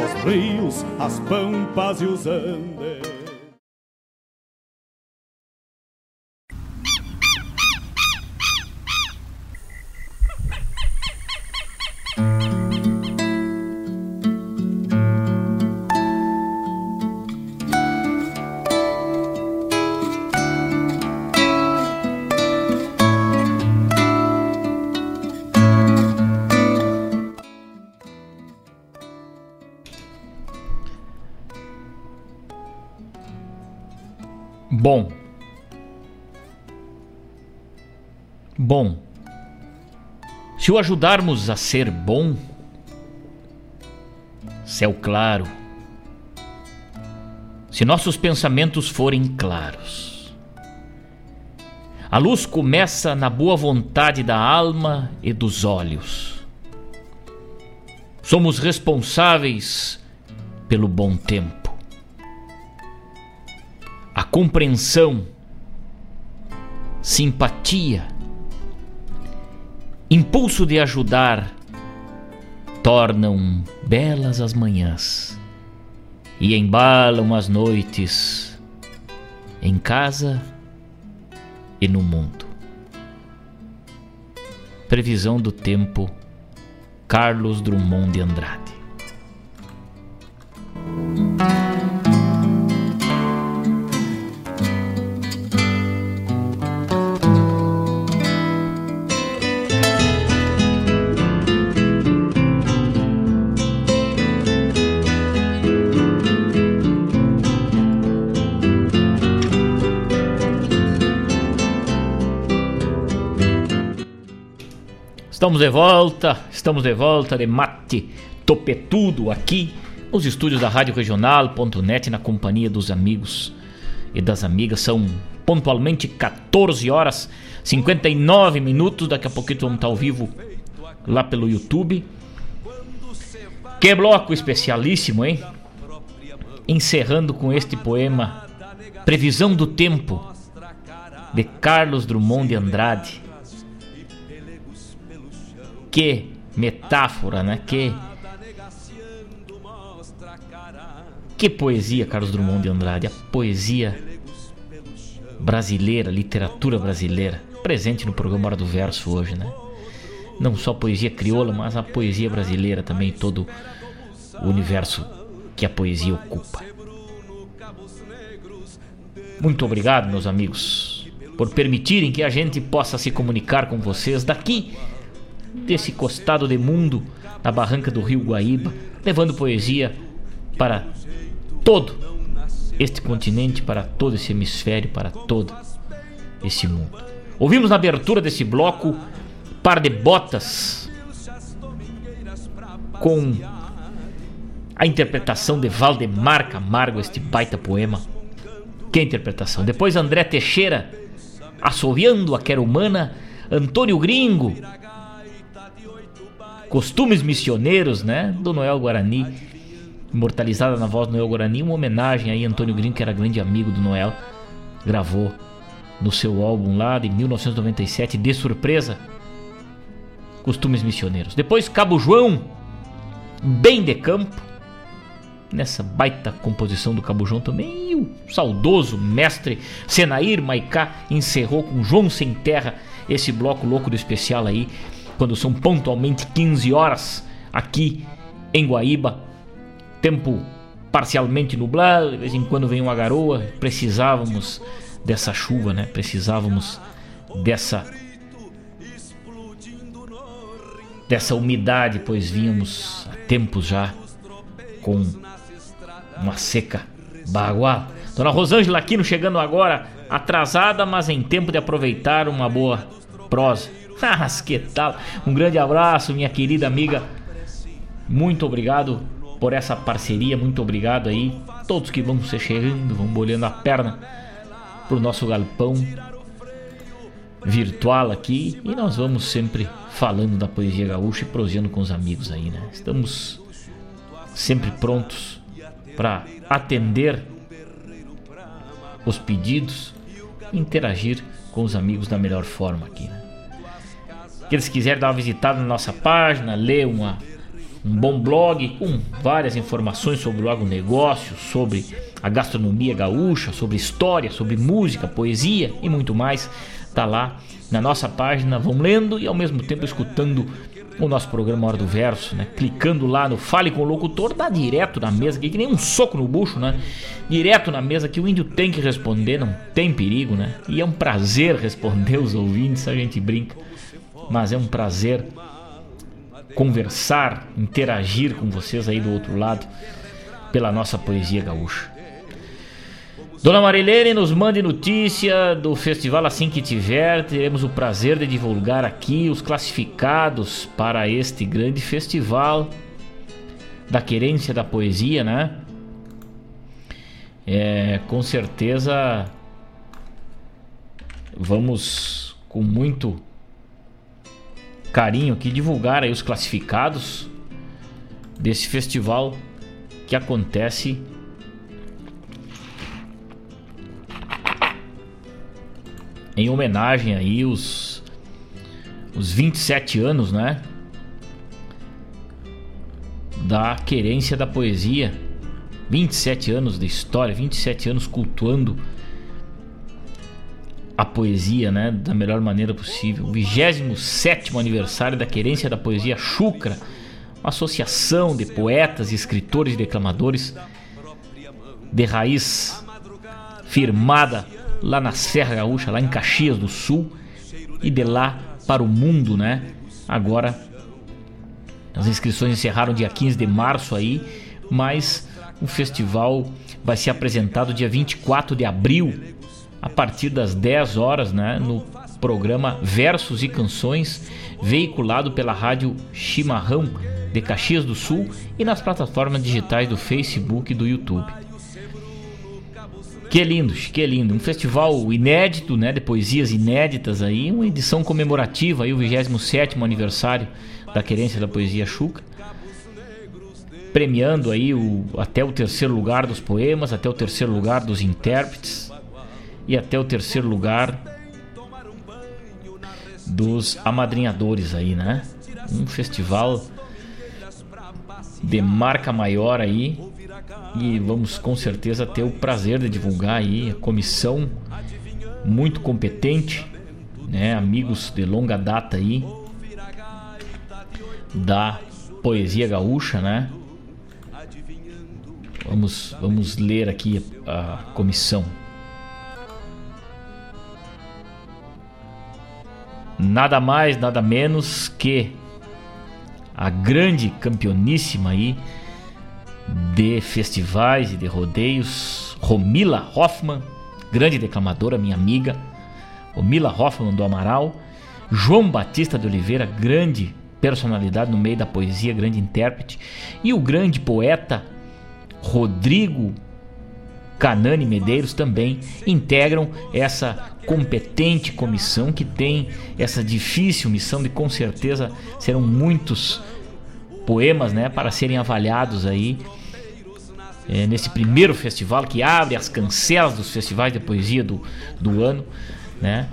Speaker 13: os rios, as pampas e os andes.
Speaker 3: Bom. Bom. Se o ajudarmos a ser bom, céu claro. Se nossos pensamentos forem claros. A luz começa na boa vontade da alma e dos olhos. Somos responsáveis pelo bom tempo a compreensão, simpatia, impulso de ajudar tornam belas as manhãs e embalam as noites em casa e no mundo. Previsão do tempo Carlos Drummond de Andrade. Estamos de volta, estamos de volta de mate topetudo aqui nos estúdios da Rádio Regional.net na companhia dos amigos e das amigas. São pontualmente 14 horas 59 minutos. Daqui a pouquinho vamos estar ao vivo lá pelo YouTube. Que bloco especialíssimo, hein? Encerrando com este poema Previsão do Tempo de Carlos Drummond de Andrade que metáfora, né? Que que poesia, Carlos Drummond de Andrade, a poesia brasileira, literatura brasileira, presente no programa Hora do Verso hoje, né? Não só poesia crioula, mas a poesia brasileira também, todo o universo que a poesia ocupa. Muito obrigado, meus amigos, por permitirem que a gente possa se comunicar com vocês daqui desse costado de mundo na barranca do rio Guaíba, levando poesia para todo este continente, para todo esse hemisfério, para todo esse mundo. Ouvimos na abertura desse bloco Par de Botas com a interpretação de Valdemar Camargo, este baita poema. Que interpretação! Depois André Teixeira assoviando a quero humana, Antônio Gringo Costumes Missioneiros, né? Do Noel Guarani, imortalizada na voz do Noel Guarani, uma homenagem aí a Antônio Green, que era grande amigo do Noel, gravou no seu álbum lá de 1997, de surpresa, Costumes Missioneiros. Depois Cabo João, bem de campo, nessa baita composição do Cabo João também. E o saudoso mestre Senair Maicá encerrou com João Sem Terra esse bloco louco do especial aí, quando são pontualmente 15 horas aqui em Guaíba. Tempo parcialmente nublado, de vez em quando vem uma garoa. Precisávamos dessa chuva, né? Precisávamos dessa dessa umidade, pois vínhamos há tempos já com uma seca bagual. Dona Rosângela Aquino chegando agora, atrasada, mas em tempo de aproveitar uma boa prosa. Mas que tal? Um grande abraço, minha querida amiga. Muito obrigado por essa parceria, muito obrigado aí. Todos que vão se chegando, vão bolhando a perna pro nosso galpão virtual aqui e nós vamos sempre falando da poesia gaúcha e prosseando com os amigos aí, né? Estamos sempre prontos para atender os pedidos interagir com os amigos da melhor forma aqui, né? Aqueles que quiserem dar uma visitada na nossa página, ler uma, um bom blog com várias informações sobre o agronegócio, sobre a gastronomia gaúcha, sobre história, sobre música, poesia e muito mais, tá lá na nossa página, vão lendo e ao mesmo tempo escutando o nosso programa Hora do Verso, né? Clicando lá no Fale com o Locutor, dá direto na mesa, que nem um soco no bucho, né? Direto na mesa que o índio tem que responder, não tem perigo, né? E é um prazer responder os ouvintes, a gente brinca, mas é um prazer conversar, interagir com vocês aí do outro lado pela nossa poesia gaúcha. Dona Marilene, nos mande notícia do festival assim que tiver. Teremos o prazer de divulgar aqui os classificados para este grande festival da querência da poesia, né? É, com certeza vamos com muito carinho aqui divulgar aí os classificados desse festival que acontece em homenagem aí os os 27 anos, né? Da querência da poesia. 27 anos de história, 27 anos cultuando a poesia, né, da melhor maneira possível. O 27 aniversário da querência da poesia Chucra, uma associação de poetas, escritores e declamadores de raiz firmada lá na Serra Gaúcha, lá em Caxias do Sul, e de lá para o mundo, né? Agora as inscrições encerraram dia 15 de março aí, mas o festival vai ser apresentado dia 24 de abril, a partir das 10 horas, né, no programa Versos e Canções, veiculado pela rádio Chimarrão de Caxias do Sul e nas plataformas digitais do Facebook e do YouTube. Que lindo, que lindo. Um festival inédito, né, de poesias inéditas aí, uma edição comemorativa aí o 27º aniversário da Querência da Poesia Chuca. Premiando aí o, até o terceiro lugar dos poemas, até o terceiro lugar dos intérpretes e até o terceiro lugar dos amadrinhadores aí, né? Um festival de marca maior aí e vamos com certeza ter o prazer de divulgar aí a comissão muito competente, né, amigos de longa data aí da poesia gaúcha, né? Vamos vamos ler aqui a comissão. Nada mais, nada menos que a grande campeoníssima aí de festivais e de rodeios, Romila Hoffman, grande declamadora, minha amiga, Romila Hoffman do Amaral, João Batista de Oliveira, grande personalidade no meio da poesia, grande intérprete, e o grande poeta Rodrigo Canani Medeiros também integram essa competente comissão que tem essa difícil missão de com certeza serão muitos poemas, né, para serem avaliados aí é, nesse primeiro festival que abre as cancelas dos festivais de poesia do, do ano, né,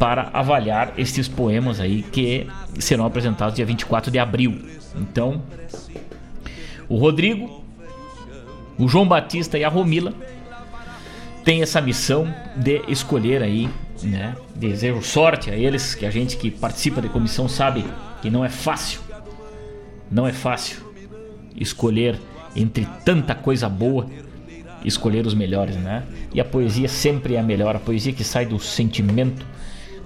Speaker 3: para avaliar esses poemas aí que serão apresentados dia 24 de abril. Então, o Rodrigo O João Batista e a Romila têm essa missão de escolher aí, né? Desejo sorte a eles, que a gente que participa da comissão sabe que não é fácil. Não é fácil escolher entre tanta coisa boa, escolher os melhores, né? E a poesia sempre é a melhor, a poesia que sai do sentimento,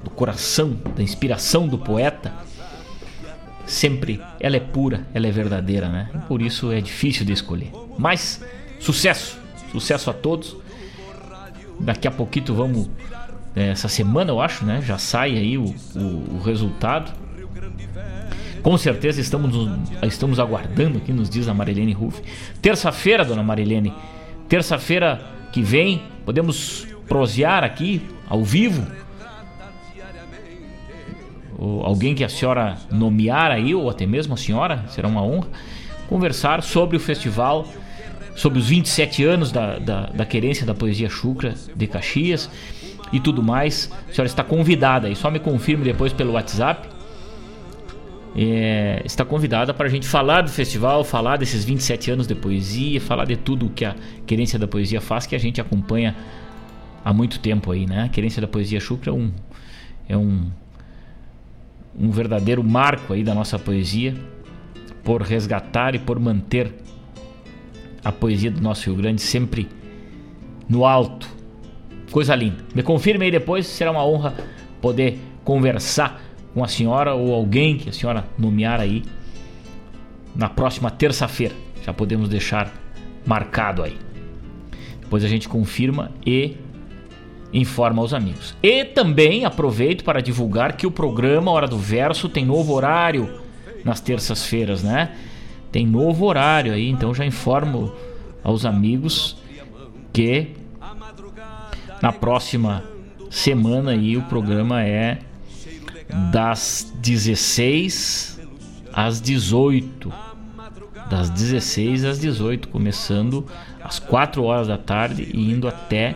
Speaker 3: do coração, da inspiração do poeta, sempre ela é pura, ela é verdadeira, né? Por isso é difícil de escolher. Mas sucesso, sucesso a todos. Daqui a pouquinho vamos é, essa semana, eu acho, né? Já sai aí o, o, o resultado. Com certeza estamos, estamos aguardando aqui, nos diz a Marilene Ruff. Terça-feira, dona Marilene, terça-feira que vem, podemos prosear aqui, ao vivo. Alguém que a senhora nomear aí, ou até mesmo a senhora, será uma honra, conversar sobre o festival, sobre os 27 anos da, da, da querência da poesia chucra de Caxias e tudo mais. A senhora está convidada aí, só me confirme depois pelo WhatsApp. É, está convidada para a gente falar do festival, falar desses 27 anos de poesia, falar de tudo que a Querência da Poesia faz, que a gente acompanha há muito tempo aí, né? A Querência da Poesia Chucra é um, é um, um verdadeiro marco aí da nossa poesia, por resgatar e por manter a poesia do nosso Rio Grande sempre no alto, Coisa linda. Me confirme aí depois, será uma honra poder conversar com a senhora ou alguém que a senhora nomear aí na próxima terça-feira. Já podemos deixar marcado aí. Depois a gente confirma e informa aos amigos. E também aproveito para divulgar que o programa Hora do Verso tem novo horário nas terças-feiras, né? Tem novo horário aí, então já informo aos amigos que na próxima semana aí o programa é das 16 às 18. Das 16 às 18, começando às 4 horas da tarde e indo até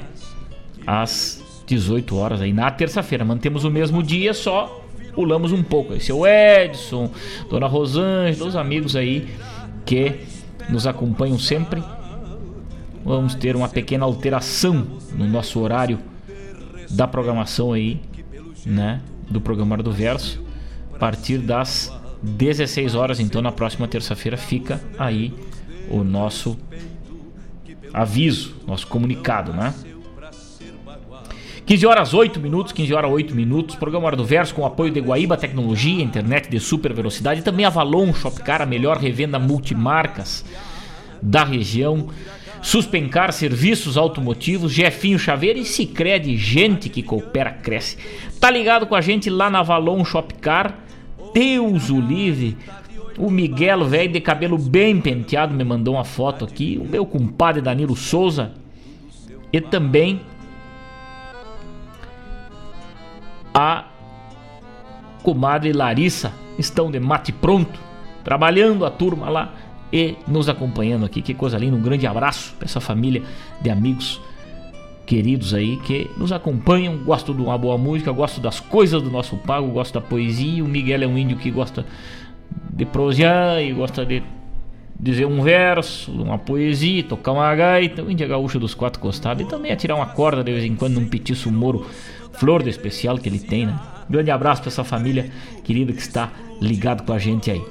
Speaker 3: às 18 horas aí na terça-feira. Mantemos o mesmo dia, só pulamos um pouco. Esse é o Edson, Dona Rosângela, os amigos aí que nos acompanham sempre vamos ter uma pequena alteração no nosso horário da programação aí, né, do programa do Verso, a partir das 16 horas, então na próxima terça-feira fica aí o nosso aviso, nosso comunicado, né? 15 horas 8 minutos, 15 horas 8 minutos, programa Hora do Verso com apoio de Guaíba Tecnologia, internet de super velocidade e também Avalon Shopcar, a melhor revenda multimarcas da região. Suspencar Serviços Automotivos, Jefinho Chaveiro e Cicred, gente que coopera, cresce. Tá ligado com a gente lá na Valon Shopcar? Deus o livre. O Miguel, velho de cabelo bem penteado, me mandou uma foto aqui. O meu compadre Danilo Souza. E também a comadre Larissa estão de mate pronto, trabalhando a turma lá e nos acompanhando aqui. Que coisa linda, um grande abraço para essa família de amigos queridos aí que nos acompanham. Gosto de uma boa música, gosto das coisas do nosso pago, gosto da poesia. O Miguel é um índio que gosta de prosear e gosta de dizer um verso, uma poesia, tocar uma gaita. O índio é gaúcho dos quatro costados e também atirar uma corda de vez em quando num petiço moro, flor do especial que ele tem, né? Grande abraço para essa família querida que está ligado com a gente aí.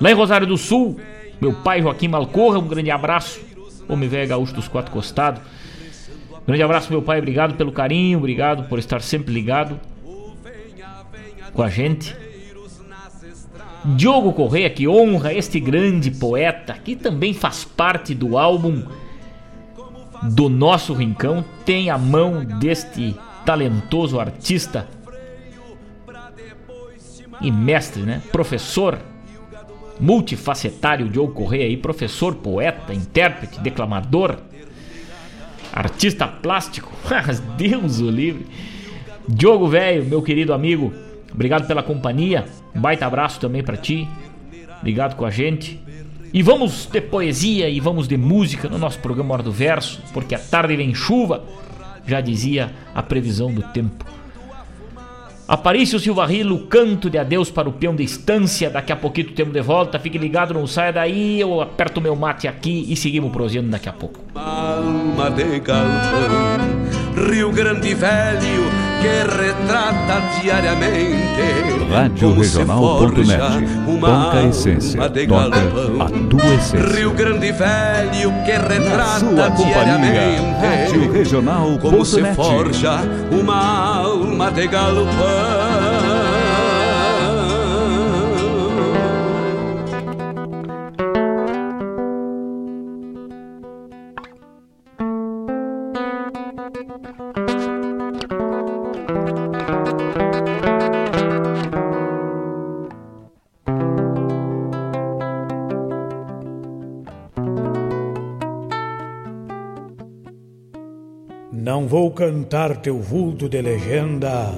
Speaker 3: Lá em Rosário do Sul, meu pai Joaquim Malcorra, um grande abraço. Homem velho gaúcho dos quatro costados. Grande abraço, meu pai. Obrigado pelo carinho, obrigado por estar sempre ligado com a gente. Diogo Correia, que honra este grande poeta, que também faz parte do álbum do nosso Rincão, tem a mão deste talentoso artista e mestre, né? Professor multifacetário Diogo Correia aí, professor, poeta, intérprete, declamador, artista plástico. *laughs* Deus o livre. Diogo velho, meu querido amigo, obrigado pela companhia. Um baita abraço também para ti. Ligado com a gente. E vamos de poesia e vamos de música no nosso programa Hora do Verso, porque a tarde vem chuva, já dizia a previsão do tempo. Aparício Silva Rilo, canto de adeus para o peão de estância. Daqui a pouquinho temos de volta. Fique ligado, não saia daí. Eu aperto meu mate aqui e seguimos prosseando daqui a pouco.
Speaker 2: Alma de Rio Grande Velho que retrata diariamente.
Speaker 8: Rádio Regional.net. Toca a essência. Toca a tua essência.
Speaker 2: Rio Grande Velho que retrata
Speaker 8: sua
Speaker 2: diariamente.
Speaker 8: Rádio Regional.net.
Speaker 2: Como se forja uma alma de galpão.
Speaker 17: Cantar teu vulto de legenda,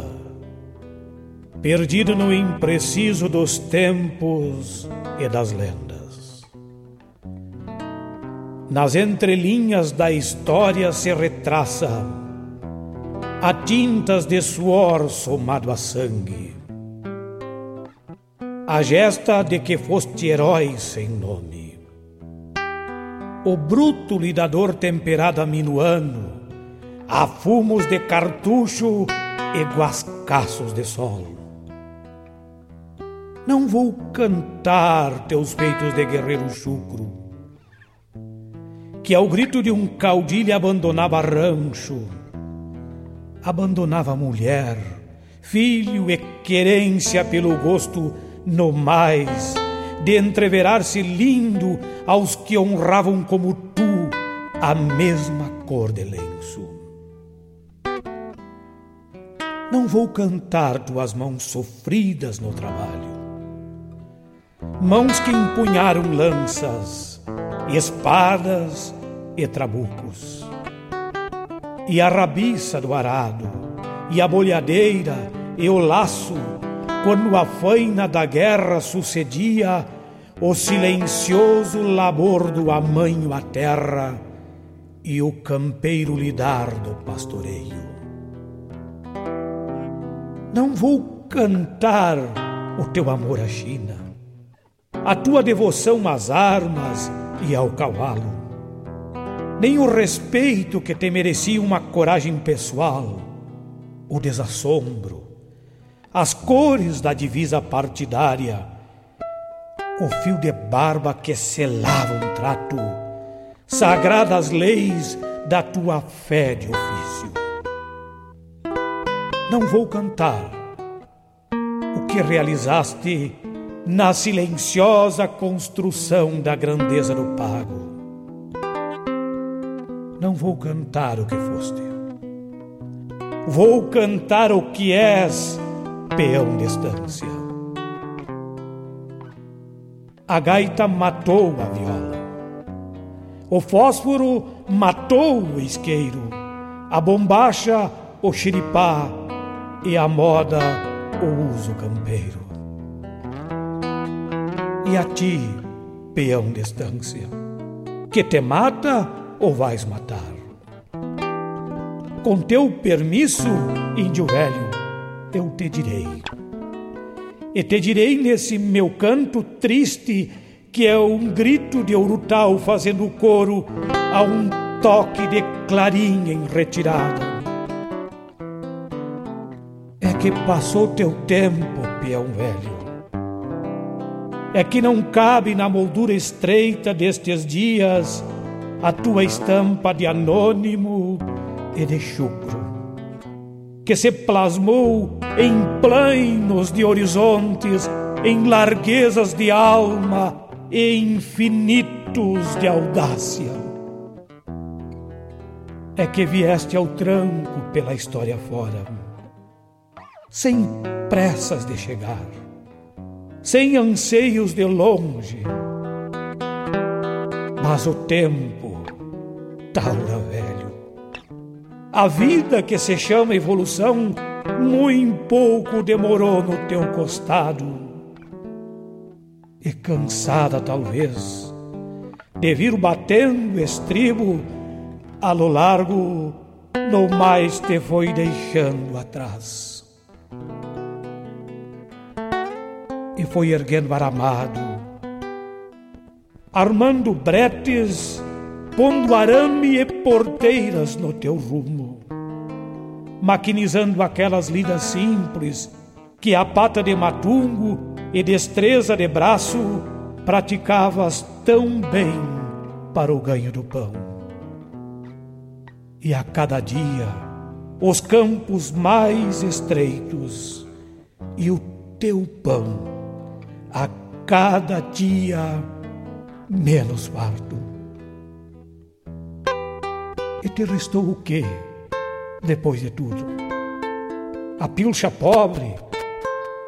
Speaker 17: perdido no impreciso dos tempos e das lendas. Nas entrelinhas da história se retraça a tintas de suor somado a sangue, a gesta de que foste herói sem nome, o bruto lidador temperado minuano a fumos de cartucho e guascaços de sol. Não vou cantar teus feitos de guerreiro chucro, que ao grito de um caudilho abandonava rancho, abandonava mulher, filho e querência pelo gosto no mais de entreverar-se lindo aos que honravam como tu a mesma cor de lenço. Não vou cantar tuas mãos sofridas no trabalho. Mãos que empunharam lanças, espadas e trabucos. E a rabiça do arado, e a bolhadeira e o laço, quando a faina da guerra sucedia o silencioso labor do amanho à terra e o campeiro lidar do pastoreio. Não vou cantar o teu amor à China, a tua devoção às armas e ao cavalo, nem o respeito que te merecia uma coragem pessoal, o desassombro, as cores da divisa partidária, o fio de barba que selava um trato, sagradas leis da tua fé de ofício não vou cantar o que realizaste na silenciosa construção da grandeza do pago. Não vou cantar o que foste. Vou cantar o que és, peão de estância. A gaita matou a viola. O fósforo matou o isqueiro. A bombacha, o xiripá, e a moda o uso campeiro. E a ti, peão de estância, que te mata ou vais matar? Com teu permisso, índio velho, eu te direi. E te direi nesse meu canto triste, que é um grito de Urutau fazendo coro a um toque de clarim em retirada que passou teu tempo, peão velho. É que não cabe na moldura estreita destes dias a tua estampa de anônimo e de chucro, que se plasmou em planos de horizontes, em larguezas de alma e infinitos de audácia. É que vieste ao tranco pela história fora sem pressas de chegar, sem anseios de longe. Mas o tempo, taura velho, a vida que se chama evolução, muito pouco demorou no teu costado. E cansada talvez de vir batendo estribo, a lo largo, no mais te foi deixando atrás. E foi erguendo aramado, armando bretes, pondo arame e porteiras no teu rumo, maquinizando aquelas lidas simples que a pata de matungo e destreza de braço praticavas tão bem para o ganho do pão. E a cada dia, os campos mais estreitos e o teu pão a cada dia menos farto. E te restou o quê depois de tudo? A pilcha pobre,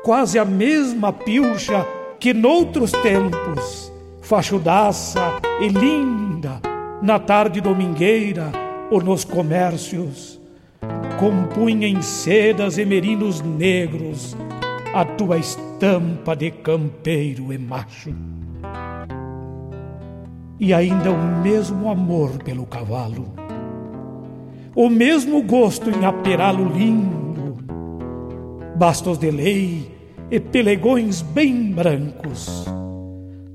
Speaker 17: quase a mesma pilcha que noutros tempos, fachudaça e linda, na tarde domingueira ou nos comércios, compunha em sedas e merinos negros a tua estampa de campeiro e macho. E ainda o mesmo amor pelo cavalo, o mesmo gosto em aperá-lo lindo, bastos de lei e pelegões bem brancos,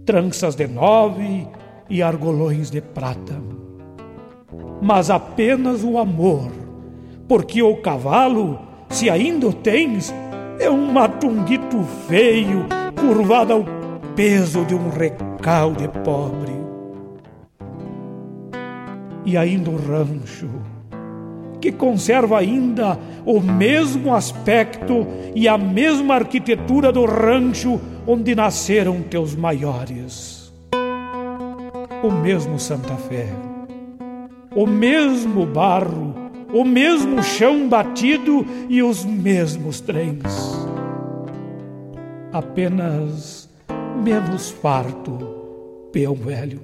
Speaker 17: tranças de nove e argolões de prata. Mas apenas o amor, porque o cavalo, se ainda o tens, é um matunguito feio, curvado ao peso de um recalde pobre. E ainda o rancho, que conserva ainda o mesmo aspecto e a mesma arquitetura do rancho onde nasceram teus maiores. O mesmo Santa Fé, o mesmo barro, o mesmo chão batido e os mesmos trens. Apenas menos farto, peão velho.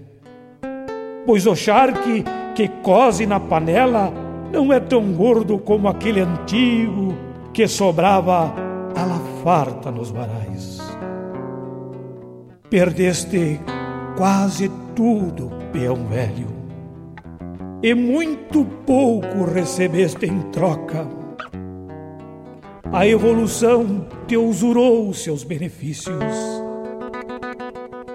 Speaker 17: Pois o charque que cose na panela não é tão gordo como aquele antigo que sobrava a la farta nos varais. Perdeste quase tudo, peão velho e muito pouco recebeste em troca. A evolução te usurou seus benefícios.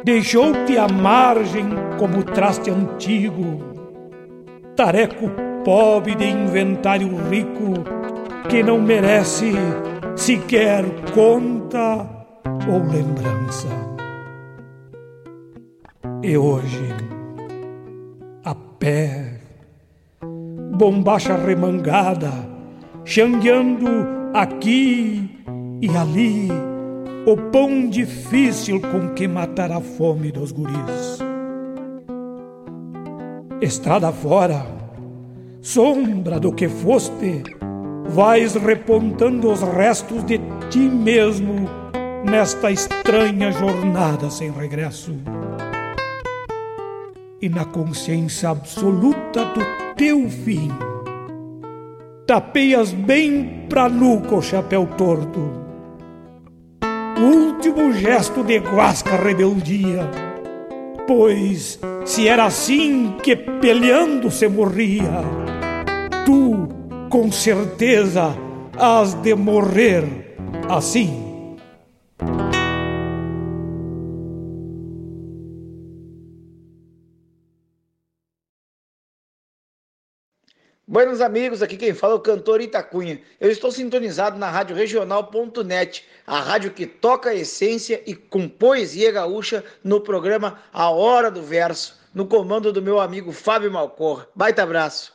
Speaker 17: Deixou-te à margem como traste antigo, tareco pobre de inventário rico que não merece sequer conta ou lembrança. E hoje, a pé bombacha remangada, xangueando aqui e ali o pão difícil com que matar a fome dos guris. Estrada fora, sombra do que foste, vais repontando os restos de ti mesmo nesta estranha jornada sem regresso. E na consciência absoluta do teu fim. Tapeias bem pra nuca o chapéu torto. O último gesto de guasca rebeldia. Pois se era assim que peleando se morria, tu com certeza has de morrer assim.
Speaker 18: Buenos amigos, aqui quem fala é o cantor Itacunha. Eu estou sintonizado na Rádio Regional.net, a rádio que toca a essência e com poesia gaúcha no programa A Hora do Verso, no comando do meu amigo Fábio Malcor. Baita abraço.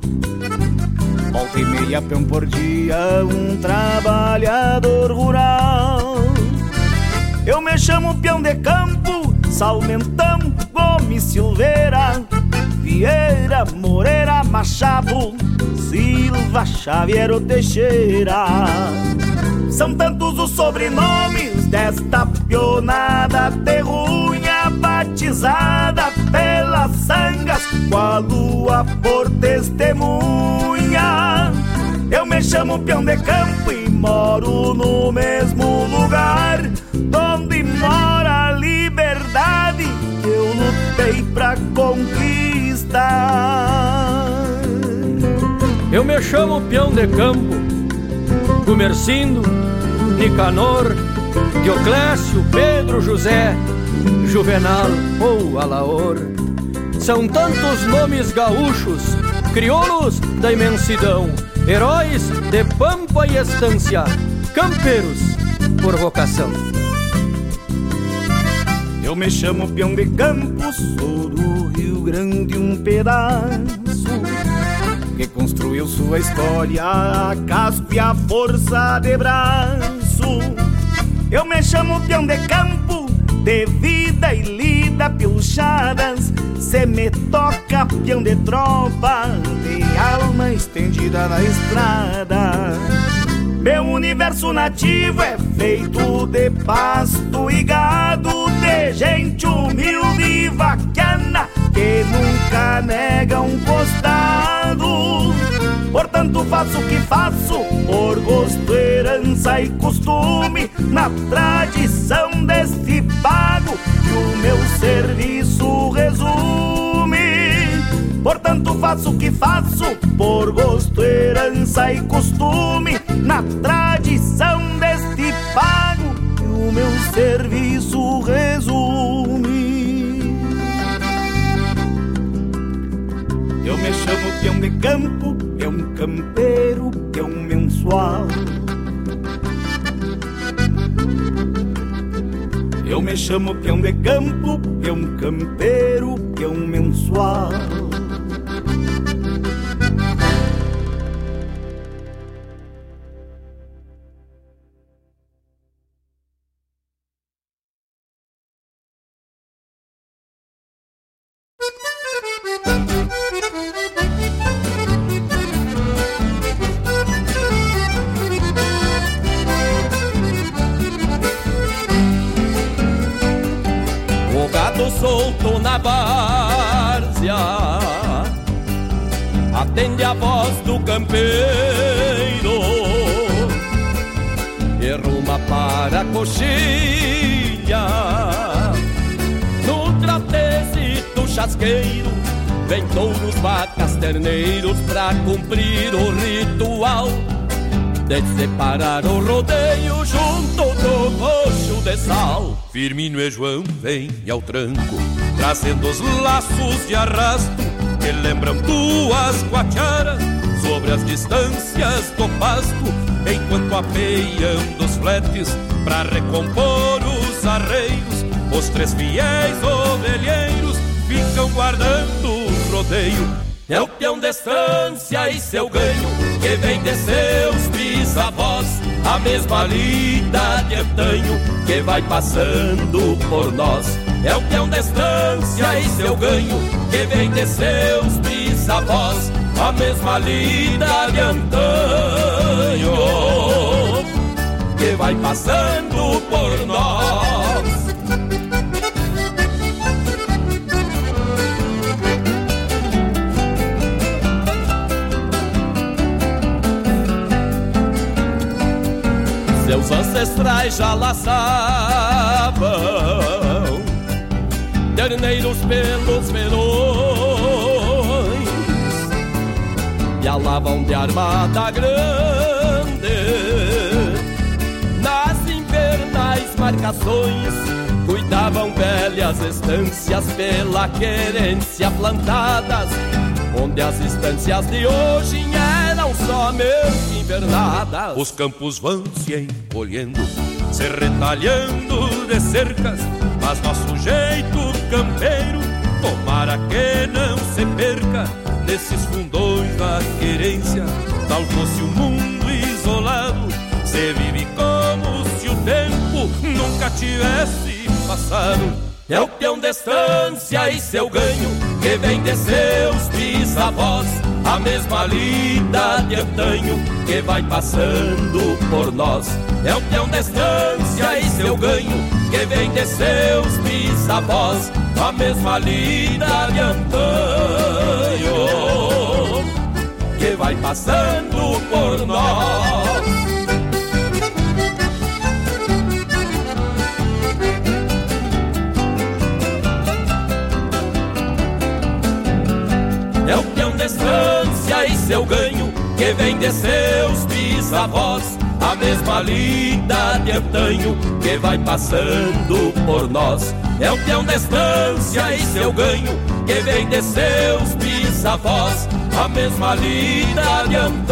Speaker 19: Volta e meia peão por dia, um trabalhador rural. Eu me chamo peão de campo, Salmentão, Gomes Silveira, Vieira, Moreira, Machado, Silva, Xavier ou Teixeira. São tantos os sobrenomes desta pionada terrunha batizada pelas sangas com a lua por testemunha. Eu me chamo peão de campo e moro no mesmo lugar onde mora a liberdade que eu lutei pra conquistar.
Speaker 7: Eu me chamo peão de campo, Gumercindo, Nicanor, Dioclésio, Pedro José, Juvenal ou Alaor. São tantos nomes gaúchos, crioulos da imensidão, heróis de pampa e estância, campeiros por vocação.
Speaker 19: Eu me chamo peão de campo, sou do Rio Grande um pedaço que construiu sua história a casco e a força de braço. Eu me chamo peão de campo, de vida e lida pilchadas. Se me toca peão de tropa, de alma estendida na estrada. Meu universo nativo é feito de pasto e gado, de gente humilde e vaquiana que nunca nega um costado. Portanto, faço o que faço por gosto, herança e costume, na tradição deste pago que o meu serviço resume. Portanto, faço o que faço por gosto, herança e costume, na tradição deste pago que o meu serviço resume. Eu me chamo peão de campo, peão campeiro, peão mensual. Eu me chamo peão de campo, peão campeiro, peão mensual.
Speaker 2: Firmino e João vem ao tranco, trazendo os laços de arrasto que lembram duas guacharas sobre as distâncias do pasto, enquanto apeiam dos fletes para recompor os arreios. Os três fiéis ovelheiros ficam guardando o rodeio. É o peão de estância e seu ganho que vem de seus bisavós. A mesma lida de antanho que vai passando por nós. É o peão de estância e seu ganho que vem de seus bisavós. A mesma lida de antanho que vai passando por nós. Ancestrais já laçavam terneiros pelos verões e alavam de armada grande nas invernais marcações. Cuidavam velhas estâncias pela querência plantadas, onde as estâncias de hoje eram somente invernadas. Os campos vão se encolhendo, se retalhando de cercas, mas nosso jeito campeiro, tomara que não se perca nesses fundões da querência, tal fosse o um mundo isolado, se vive como se o tempo nunca tivesse passado. É o peão de estância e seu ganho que vem de seus bisavós. A mesma lida de antanho que vai passando por nós. É o peão de e seu ganho que vem de seus bisavós. A mesma lida de antanho que vai passando por nós. É o seu ganho que vem de seus bisavós. A mesma lida de antanho que vai passando por nós. É o peão de estância e seu ganho que vem de seus bisavós. A mesma lida de antanho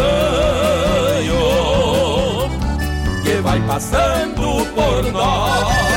Speaker 2: que vai passando por nós.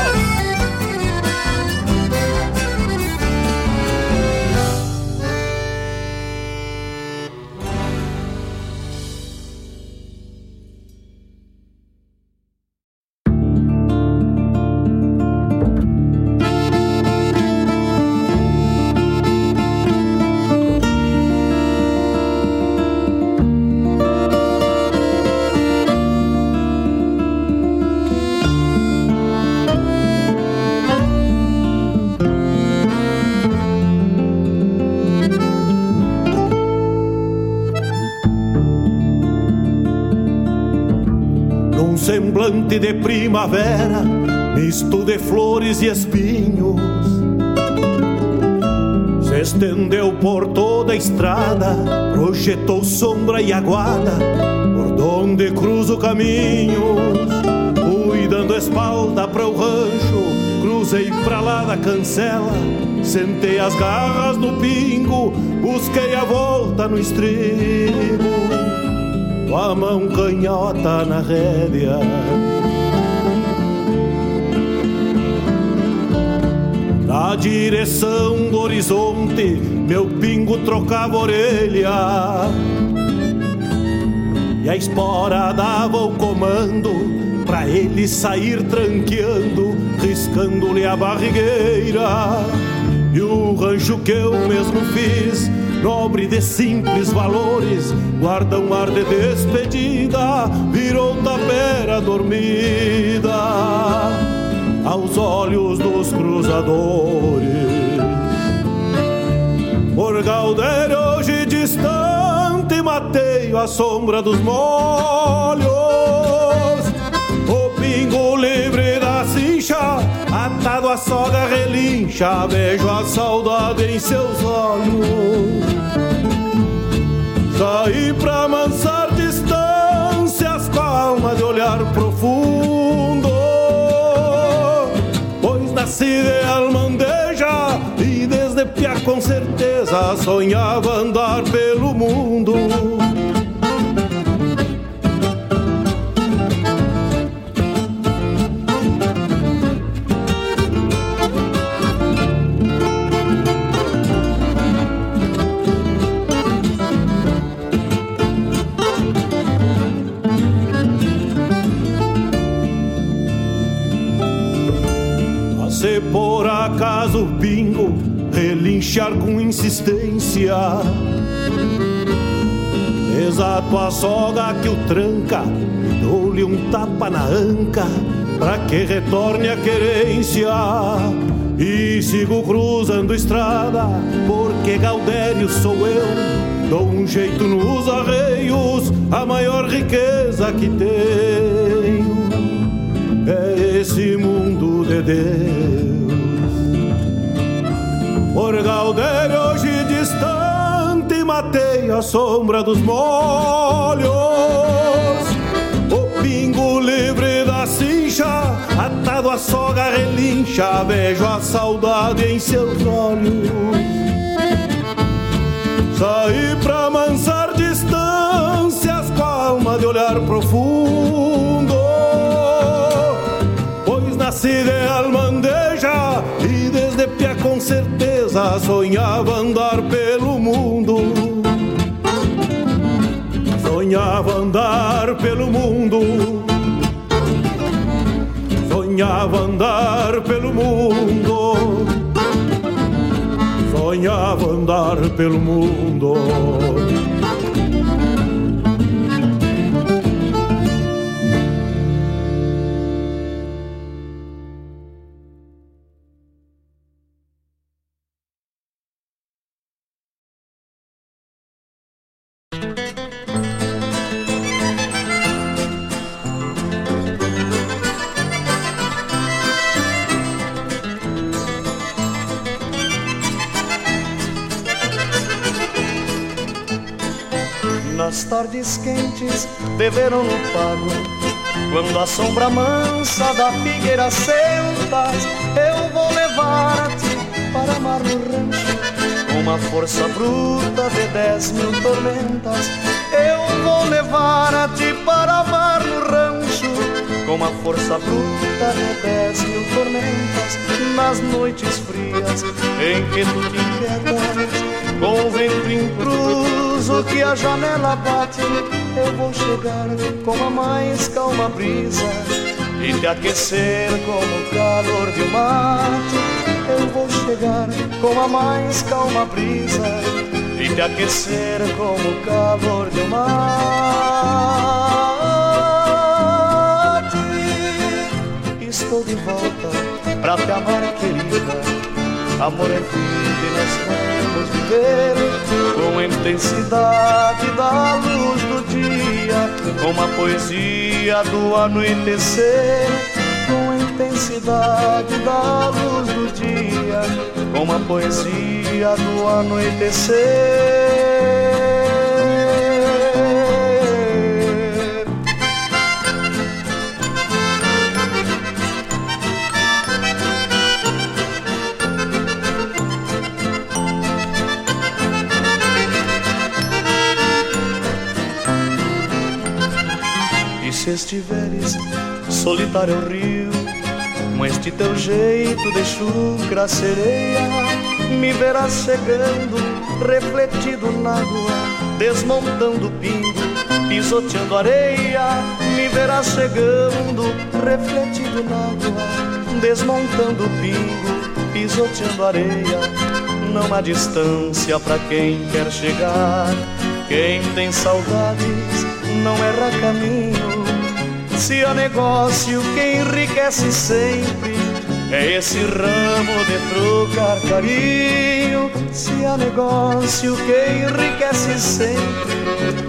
Speaker 10: De primavera, misto de flores e espinhos. Se estendeu por toda a estrada, projetou sombra e aguada, por donde cruzo caminhos. Fui dando espalda para o rancho, cruzei pra lá da cancela, sentei as garras no pingo, busquei a volta no estribo a mão canhota na rédea. Na direção do horizonte, meu pingo trocava orelha. E a espora dava o comando pra ele sair tranqueando, riscando-lhe a barrigueira. E o rancho que eu mesmo fiz nobre de simples valores, guarda um ar de despedida, virou tapera dormida aos olhos dos cruzadores. Por Galdério hoje distante, mateio a sombra dos molhos, o pingo livre da cincha atado à soga relincha, vejo a saudade em seus olhos. Saí olhar profundo, pois nasci de almandeja e desde pia com certeza sonhava andar pelo mundo. Relinchar com insistência. Exato a soga que o tranca, dou-lhe um tapa na anca, pra que retorne a querência. E sigo cruzando estrada, porque Gaudério sou eu. Dou um jeito nos arreios, a maior riqueza que tenho é esse mundo de Deus. Orgaldeiro hoje distante, matei a sombra dos molhos. O pingo livre da cincha, atado à soga relincha, vejo a saudade em seus olhos. Saí pra mansar distâncias com a alma de olhar profundo, pois nasci de almandeja e desde pia com certeza sonhava andar pelo mundo. Sonhava andar pelo mundo.
Speaker 5: Sonhava andar pelo mundo. Sonhava andar pelo mundo. Sentas, eu vou levar a ti para amar no rancho. Uma força bruta de dez mil tormentas, eu vou levar a ti para amar no rancho. Com uma força bruta de dez mil tormentas, nas noites frias em que tu te inquietas com o vento intruso que a janela bate, eu vou chegar com a mais calma brisa e te aquecer como o calor de um mate. Eu vou chegar com a mais calma brisa e te aquecer como o calor de um mate. Estou de volta pra te amar, querida Amor é vida e nós vamos viver com a intensidade da luz do dia, com a poesia do anoitecer, com a intensidade da luz do dia, com a poesia do anoitecer. Se estiveres solitário rio, com este teu jeito de chucra sereia, me verás chegando, refletido na água, desmontando pingo, pisoteando areia, me verás chegando, refletido na água, desmontando pingo, pisoteando areia. Não há distância para quem quer chegar, quem tem saudades não erra caminho se há negócio que enriquece sempre, é esse ramo de trocar carinho. Se há negócio que enriquece sempre,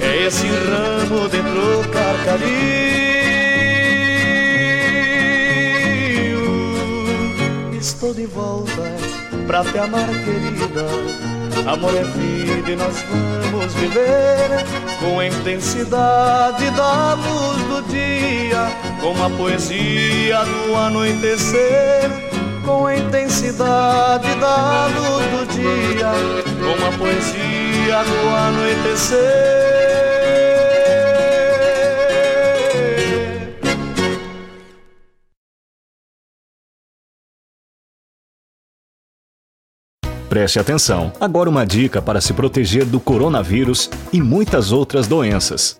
Speaker 5: é esse ramo de trocar carinho. Estou de volta pra te amar, querida. Amor é vida e nós vamos viver com a intensidade da luz do dia, com a poesia do anoitecer, com a intensidade da luz do dia, com a poesia do anoitecer.
Speaker 20: Preste atenção. Agora uma dica para se proteger do coronavírus e muitas outras doenças.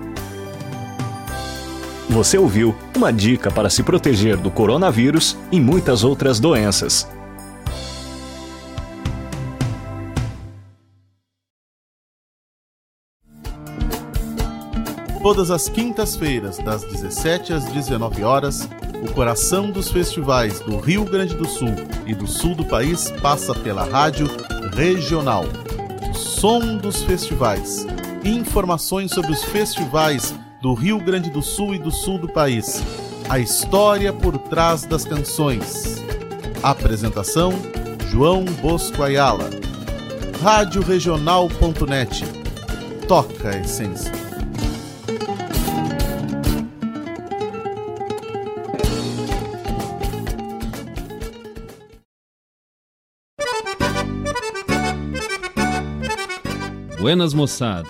Speaker 20: Você ouviu uma dica para se proteger do coronavírus e muitas outras doenças.
Speaker 16: Todas as quintas-feiras, das 17 às 19 horas, o coração dos festivais do Rio Grande do Sul e do sul do país passa pela rádio regional. O som dos festivais. Informações sobre os festivais do Rio Grande do Sul e do sul do país. A história por trás das canções. Apresentação: João Bosco Ayala. Rádio Regional.net
Speaker 12: toca a essência.
Speaker 21: Buenas moçada,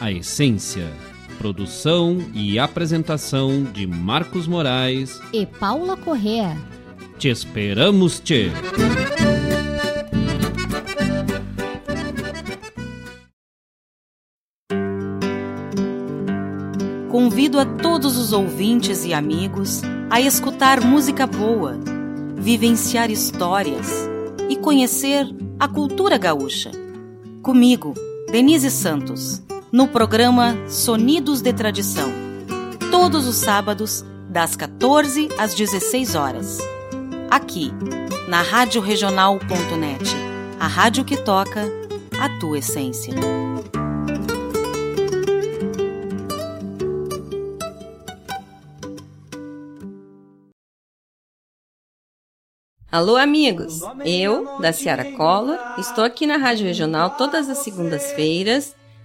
Speaker 21: a essência. Produção e apresentação de Marcos Moraes
Speaker 22: e Paula Correa.
Speaker 21: Te esperamos, Tchê!
Speaker 23: Convido a todos os ouvintes e amigos a escutar música boa, vivenciar histórias e conhecer a cultura gaúcha. Comigo, Denise Santos, no programa Sonidos de Tradição, todos os sábados, das 14 às 16 horas. Aqui, na Rádio Regional.net, a rádio que toca a tua essência.
Speaker 24: Alô, amigos! Eu, da Ciara Cola, estou aqui na Rádio Regional todas as segundas-feiras,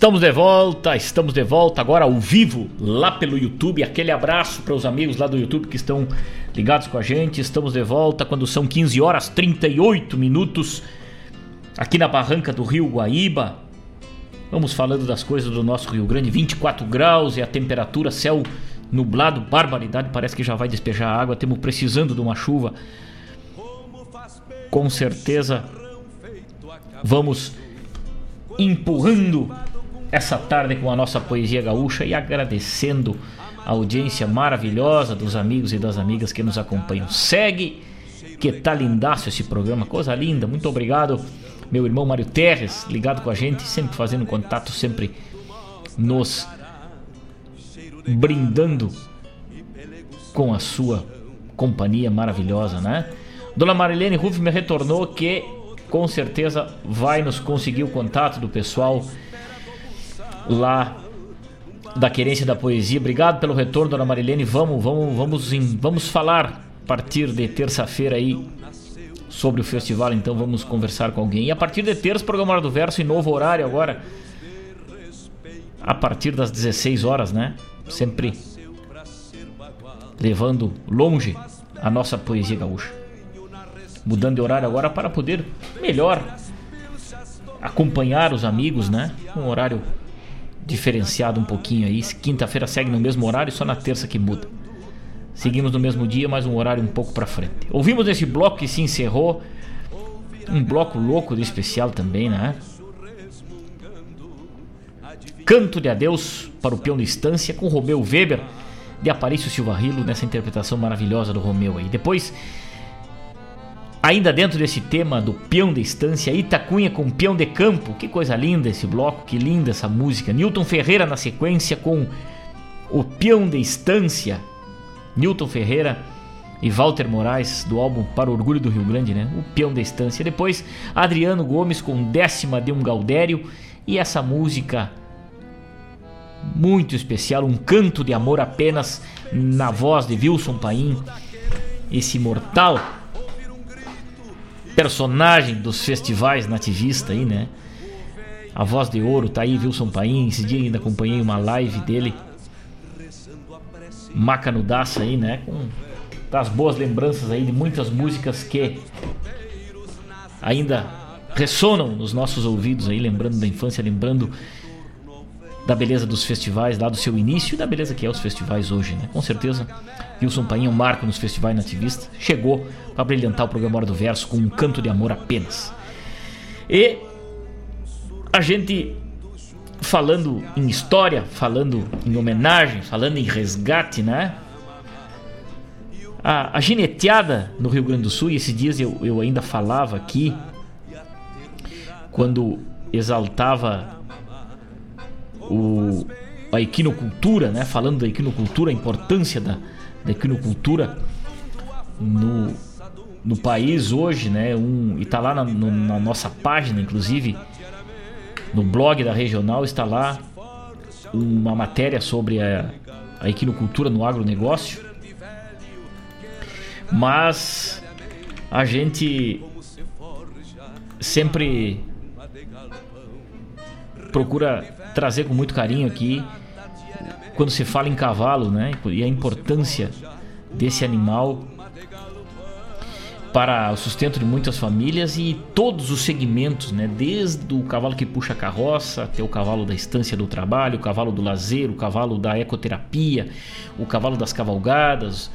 Speaker 3: Estamos de volta, estamos de volta agora ao vivo lá pelo YouTube. Aquele abraço para os amigos lá do YouTube que estão ligados com a gente. Estamos de volta quando são 15 horas 38 minutos aqui na barranca do Rio Guaíba. Vamos falando das coisas do nosso Rio Grande, 24 graus e a temperatura, céu nublado, barbaridade, parece que já vai despejar água. Temos precisando de uma chuva. Com certeza vamos empurrando essa tarde com a nossa poesia gaúcha e agradecendo a audiência maravilhosa dos amigos e das amigas que nos acompanham. Segue, que tá lindaço esse programa, coisa linda. Muito obrigado, meu irmão Mário Terres, ligado com a gente, sempre fazendo contato, sempre nos brindando com a sua companhia maravilhosa, né? Dona Marilene Ruff me retornou que com certeza vai nos conseguir o contato do pessoal lá da Querência da Poesia. Obrigado pelo retorno, dona Marilene. Vamos, vamos, vamos, em, vamos falar a partir de terça-feira aí sobre o festival, então vamos conversar com alguém. E a partir de terça, programa Hora do Verso em novo horário agora. A partir das 16 horas, né? Sempre levando longe a nossa poesia gaúcha. Mudando de horário agora para poder melhor acompanhar os amigos, né? Um horário diferenciado um pouquinho aí. Quinta-feira segue no mesmo horário, só na terça que muda. Seguimos no mesmo dia, mas um horário um pouco para frente. Ouvimos esse bloco que se encerrou, um bloco louco de especial também, né? Canto de adeus para o peão de estância com Romeu Weber de Aparício Silva Rilo nessa interpretação maravilhosa do Romeu aí. Depois Ainda dentro desse tema do peão de estância, Itacunha com peão de campo, que coisa linda esse bloco, que linda essa música. Newton Ferreira na sequência com o peão de estância. Newton Ferreira e Walter Moraes do álbum Para o Orgulho do Rio Grande, né? O peão de estância. Depois Adriano Gomes com décima de um Gaudério e essa música muito especial, um canto de amor apenas na voz de Wilson Paim, esse imortal personagem dos festivais nativista aí, né? A voz de ouro tá aí, Wilson Paim. Esse dia ainda acompanhei uma live dele macanudaça aí, né? Com das boas lembranças aí de muitas músicas que ainda ressonam nos nossos ouvidos aí, lembrando da infância, lembrando da beleza dos festivais lá do seu início e da beleza que é os festivais hoje, né? Com certeza, Wilson Painho, um marco nos festivais nativistas, chegou para brilhantar o programa Hora do Verso com um canto de amor apenas. E a gente falando em história, falando em homenagem, falando em resgate, né? A, a gineteada no Rio Grande do Sul, e esses dias eu, eu ainda falava aqui, quando exaltava o, a equinocultura, né? falando da equinocultura, a importância da, da equinocultura no, no país hoje, né? Um, e está lá na, no, na nossa página, inclusive, no blog da regional, está lá uma matéria sobre a, a equinocultura no agronegócio. Mas a gente sempre procura trazer com muito carinho aqui quando se fala em cavalo, né? E a importância desse animal para o sustento de muitas famílias e todos os segmentos, né? Desde o cavalo que puxa a carroça até o cavalo da estância do trabalho, o cavalo do lazer, o cavalo da ecoterapia, o cavalo das cavalgadas,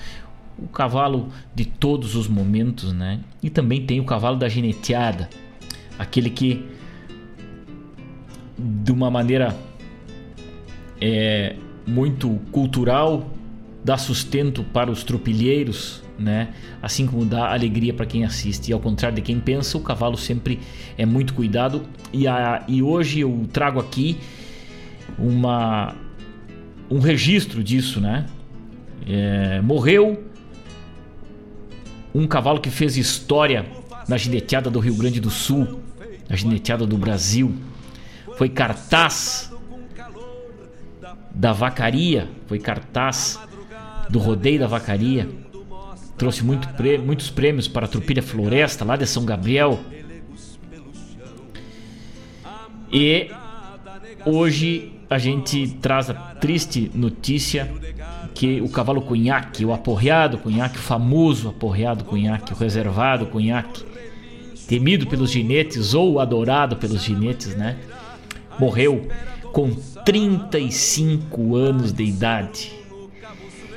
Speaker 3: o cavalo de todos os momentos, né? E também tem o cavalo da gineteada, aquele que de uma maneira é, muito cultural dá sustento para os tropilheiros, né? Assim como dá alegria para quem assiste. E ao contrário de quem pensa, o cavalo sempre é muito cuidado. E, a, e hoje eu trago aqui uma um registro disso, né? É, morreu um cavalo que fez história na gineteada do Rio Grande do Sul, na gineteada do Brasil. Foi cartaz da vacaria, foi cartaz do rodeio da vacaria. Trouxe muito muitos prêmios para a Trupilha Floresta, lá de São Gabriel. E hoje a gente traz a triste notícia que o cavalo cunhaque, o aporreado cunhaque, o famoso aporreado cunhaque, o reservado cunhaque, temido pelos ginetes ou adorado pelos ginetes, né? Morreu com 35 anos de idade.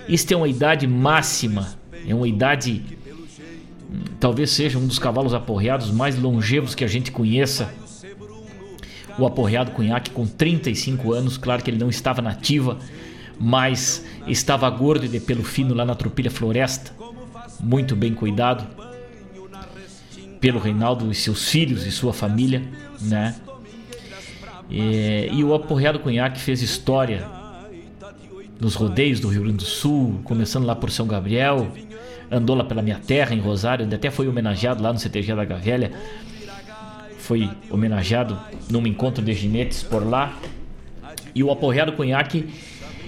Speaker 3: Isto é uma idade máxima, é uma idade hum, talvez seja um dos cavalos aporreados mais longevos que a gente conheça. O aporreado cunhaque com 35 anos, claro que ele não estava nativa, mas estava gordo e de pelo fino lá na Tropilha Floresta, muito bem cuidado pelo Reinaldo e seus filhos e sua família, né? E, e o Aporreado Cunhaque fez história nos rodeios do Rio Grande do Sul, começando lá por São Gabriel, andou lá pela minha terra, em Rosário, onde até foi homenageado lá no CTG da Gavelha. Foi homenageado num encontro de ginetes por lá. E o Aporreado Cunhaque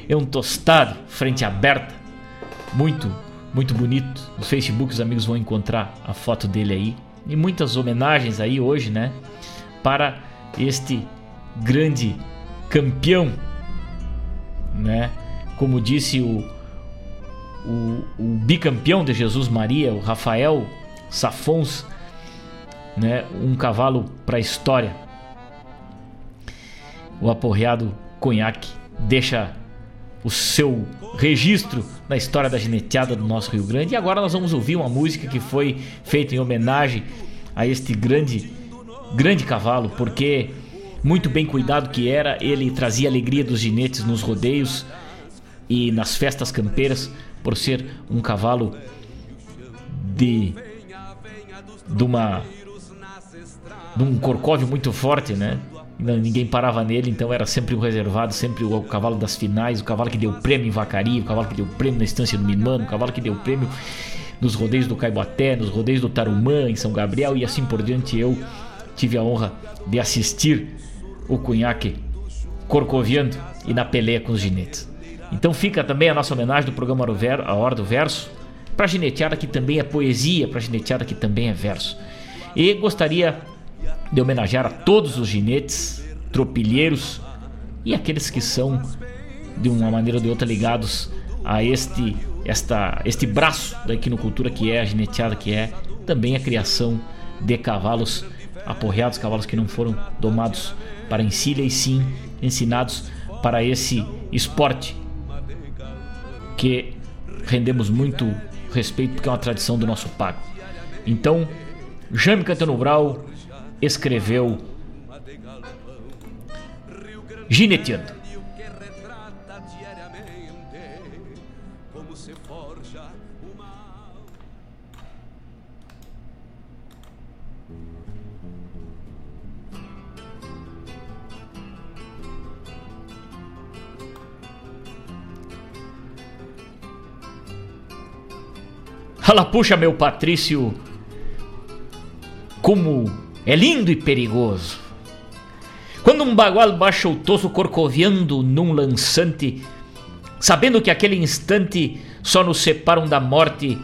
Speaker 3: é um tostado, frente aberta, muito, muito bonito. No Facebook os amigos vão encontrar a foto dele aí. E muitas homenagens aí hoje, né? Para este grande campeão, né? Como disse o, o, o bicampeão de Jesus Maria, o Rafael Safons, né? Um cavalo para a história. O aporreado conhaque deixa o seu registro na história da geneteada do nosso Rio Grande. E agora nós vamos ouvir uma música que foi feita em homenagem a este grande, grande cavalo, porque muito bem cuidado que era, ele trazia alegria dos ginetes nos rodeios e nas festas campeiras, por ser um cavalo de de uma de um corcóvio muito forte, né? ninguém parava nele, então era sempre o reservado, sempre o, cavalo das finais, o cavalo que deu prêmio em Vacaria, o cavalo que deu prêmio na estância do Mimano, o cavalo que deu prêmio nos rodeios do Caiboaté, nos rodeios do Tarumã, em São Gabriel e assim por diante. Eu tive a honra de assistir o cunhaque corcoviando e na peleia com os ginetes. Então fica também a nossa homenagem do programa A Hora do Verso, para a gineteada que também é poesia, para a gineteada que também é verso. E gostaria de homenagear a todos os ginetes, tropilheiros e aqueles que são de uma maneira ou de outra ligados a este esta este braço da equinocultura que é a gineteada que é também a criação de cavalos aporreados, cavalos que não foram domados para encilha e sim ensinados para esse esporte que rendemos muito respeito porque é uma tradição do nosso pago. Então, Jaime Cantano Brau escreveu Gineteando. Ela puxa meu Patrício como é lindo e perigoso. Quando um bagual baixa o toso corcoviando num lançante, sabendo que aquele instante só nos separam da morte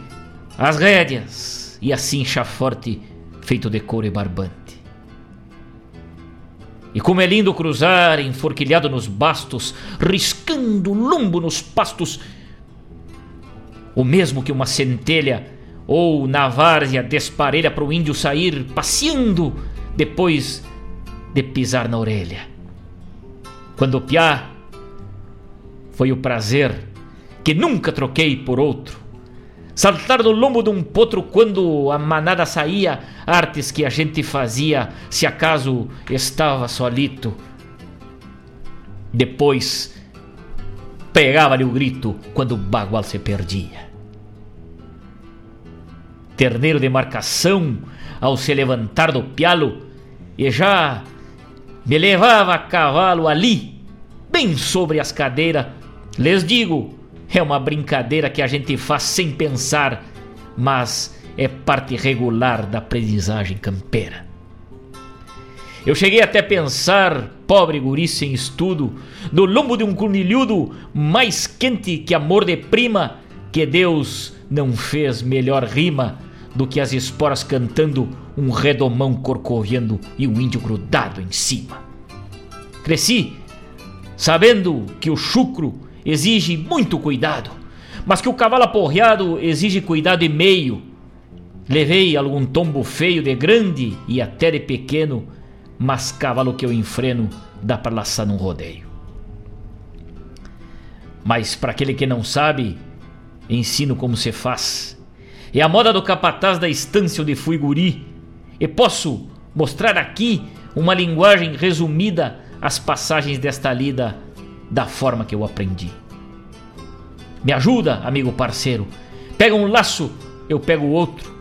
Speaker 3: as rédeas e assim forte feito de couro e barbante. E como é lindo cruzar enforquilhado nos bastos, riscando lumbo nos pastos, o mesmo que uma centelha ou na várzea desparelha para o índio sair passeando depois de pisar na orelha. Quando o piá foi o prazer que nunca troquei por outro. Saltar no lombo de um potro quando a manada saía, artes que a gente fazia se acaso estava solito. Depois pegava-lhe o grito quando o bagual se perdia terneiro de marcação ao se levantar do pialo e já me levava a cavalo ali, bem sobre as cadeiras. Les digo, é uma brincadeira que a gente faz sem pensar, mas é parte regular da aprendizagem campeira. Eu cheguei até pensar, pobre guri sem estudo, no lombo de um cornilhudo mais quente que amor de prima, que Deus não fez melhor rima do que as esporas cantando, um redomão corcorrendo e um índio grudado em cima. Cresci sabendo que o chucro exige muito cuidado, mas que o cavalo aporreado exige cuidado e meio. Levei algum tombo feio de grande e até de pequeno, mas cavalo que eu enfreno dá para laçar num rodeio. Mas para aquele que não sabe, ensino como se faz é a moda do capataz da estância onde fui guri. E posso mostrar aqui uma linguagem resumida as passagens desta lida da forma que eu aprendi. Me ajuda, amigo parceiro. Pega um laço, eu pego outro.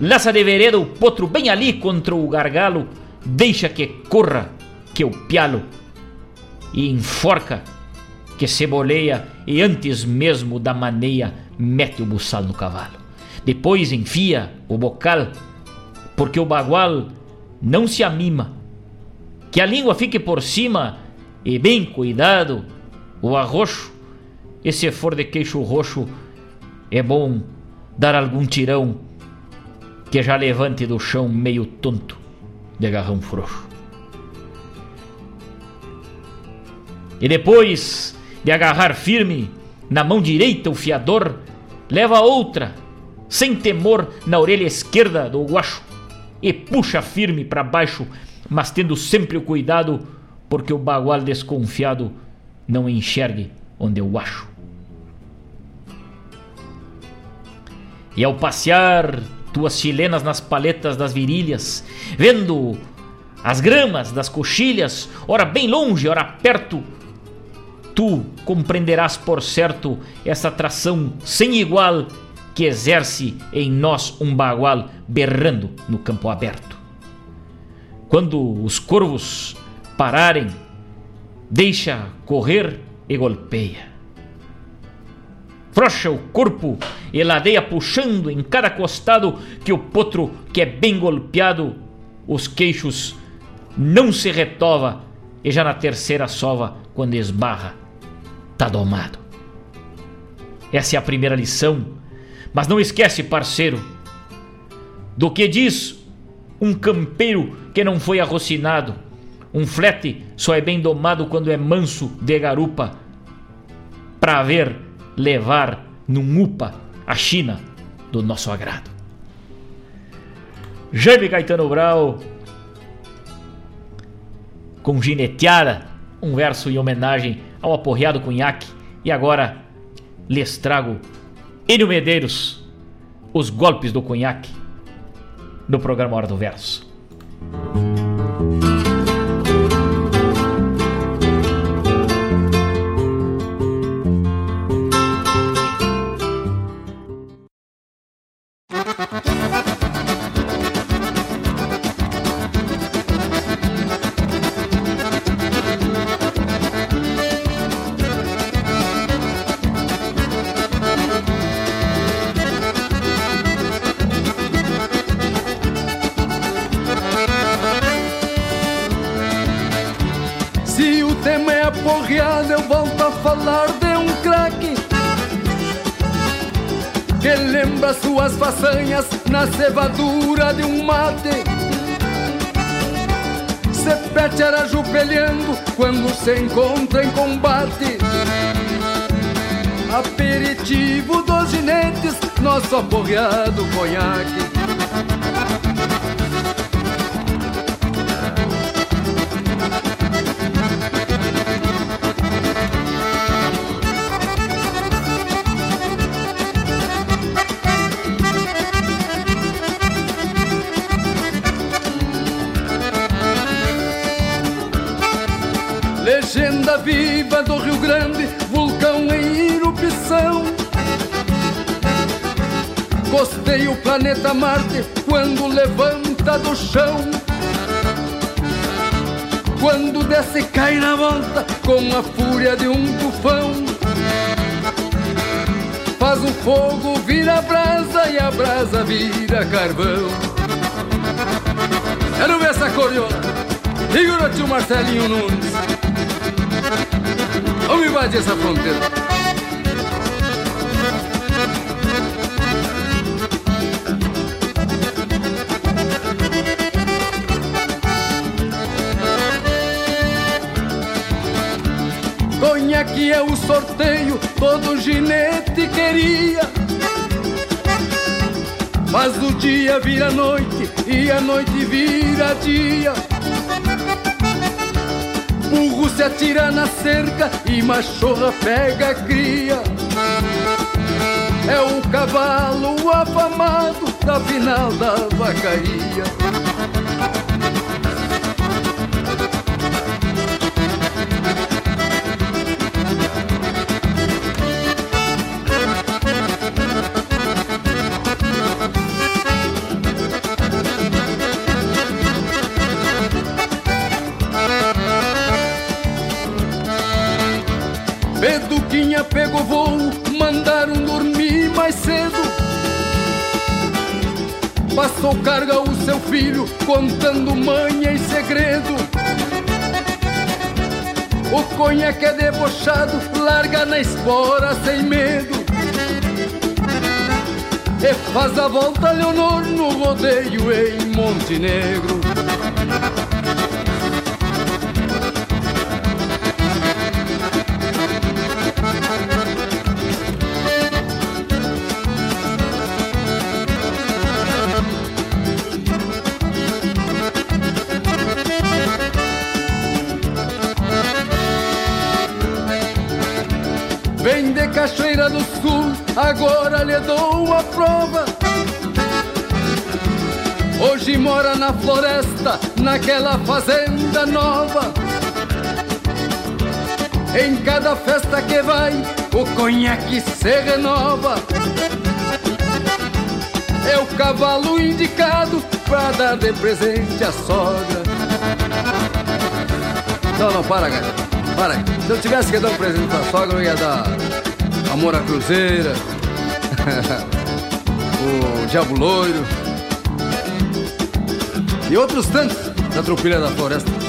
Speaker 3: Laça de vereda o potro bem ali contra o gargalo. Deixa que corra, que eu pialo. E enforca, que ceboleia. E antes mesmo da maneia, mete o buçal no cavalo. Depois enfia o bocal, porque o bagual não se amima. Que a língua fique por cima e bem cuidado. O arroxo, e se for de queixo roxo, é bom dar algum tirão que já levante do chão meio tonto de garrão frouxo. E depois de agarrar firme na mão direita o fiador, leva outra sem temor na orelha esquerda do guacho e puxa firme para baixo, mas tendo sempre o cuidado porque o bagual desconfiado não enxergue onde eu acho. E ao passear tuas chilenas nas paletas das virilhas, vendo as gramas das coxilhas, ora bem longe, ora perto, tu compreenderás por certo essa atração sem igual que exerce em nós um bagual berrando no campo aberto. Quando os corvos pararem, deixa correr e golpeia. Frocha o corpo e ladeia puxando em cada costado que o potro que é bem golpeado, os queixos não se retova e já na terceira sova, quando esbarra, tá domado. Essa é a primeira lição mas não esquece, parceiro, do que diz um campeiro que não foi arrocinado. Um flete só é bem domado quando é manso de garupa, para ver levar num UPA a China do nosso agrado. Jaime Caetano Brau com gineteada, um verso em homenagem ao aporreado Cunhaque. E agora lhes trago Enio Medeiros, os golpes do Cunhaque, no programa Hora do Verso.
Speaker 25: Se encontra em combate. Aperitivo dos ginetes, nosso aporreado conhaque. Viva do Rio Grande, vulcão em erupção. Gostei o planeta Marte quando levanta do chão. Quando desce cai na volta com a fúria de um tufão. Faz o fogo vira brasa e a brasa vira carvão. Quero ver essa cordiona. Segura o Marcelinho Nunes. Invadir essa fronteira. Conhaque é o sorteio, todo ginete queria. Mas o dia vira noite e a noite vira dia. Burro se atira na cerca e machorra pega a cria. É o cavalo afamado da final da vacaria. Carga o seu filho, contando manha e segredo. O conhaque é debochado, larga na espora sem medo. E faz a volta Leonor no rodeio em Montenegro. Cachoeira do Sul, agora lhe dou a prova. Hoje mora na floresta, naquela fazenda nova. Em cada festa que vai, o conhaque se renova. É o cavalo indicado pra dar de presente a sogra. Não, não, para, cara. Para. Se eu tivesse que dar um presente pra sogra, eu ia dar Amor à Cruzeira, *laughs* o Diabo Loiro e outros tantos da Tropilha da Floresta.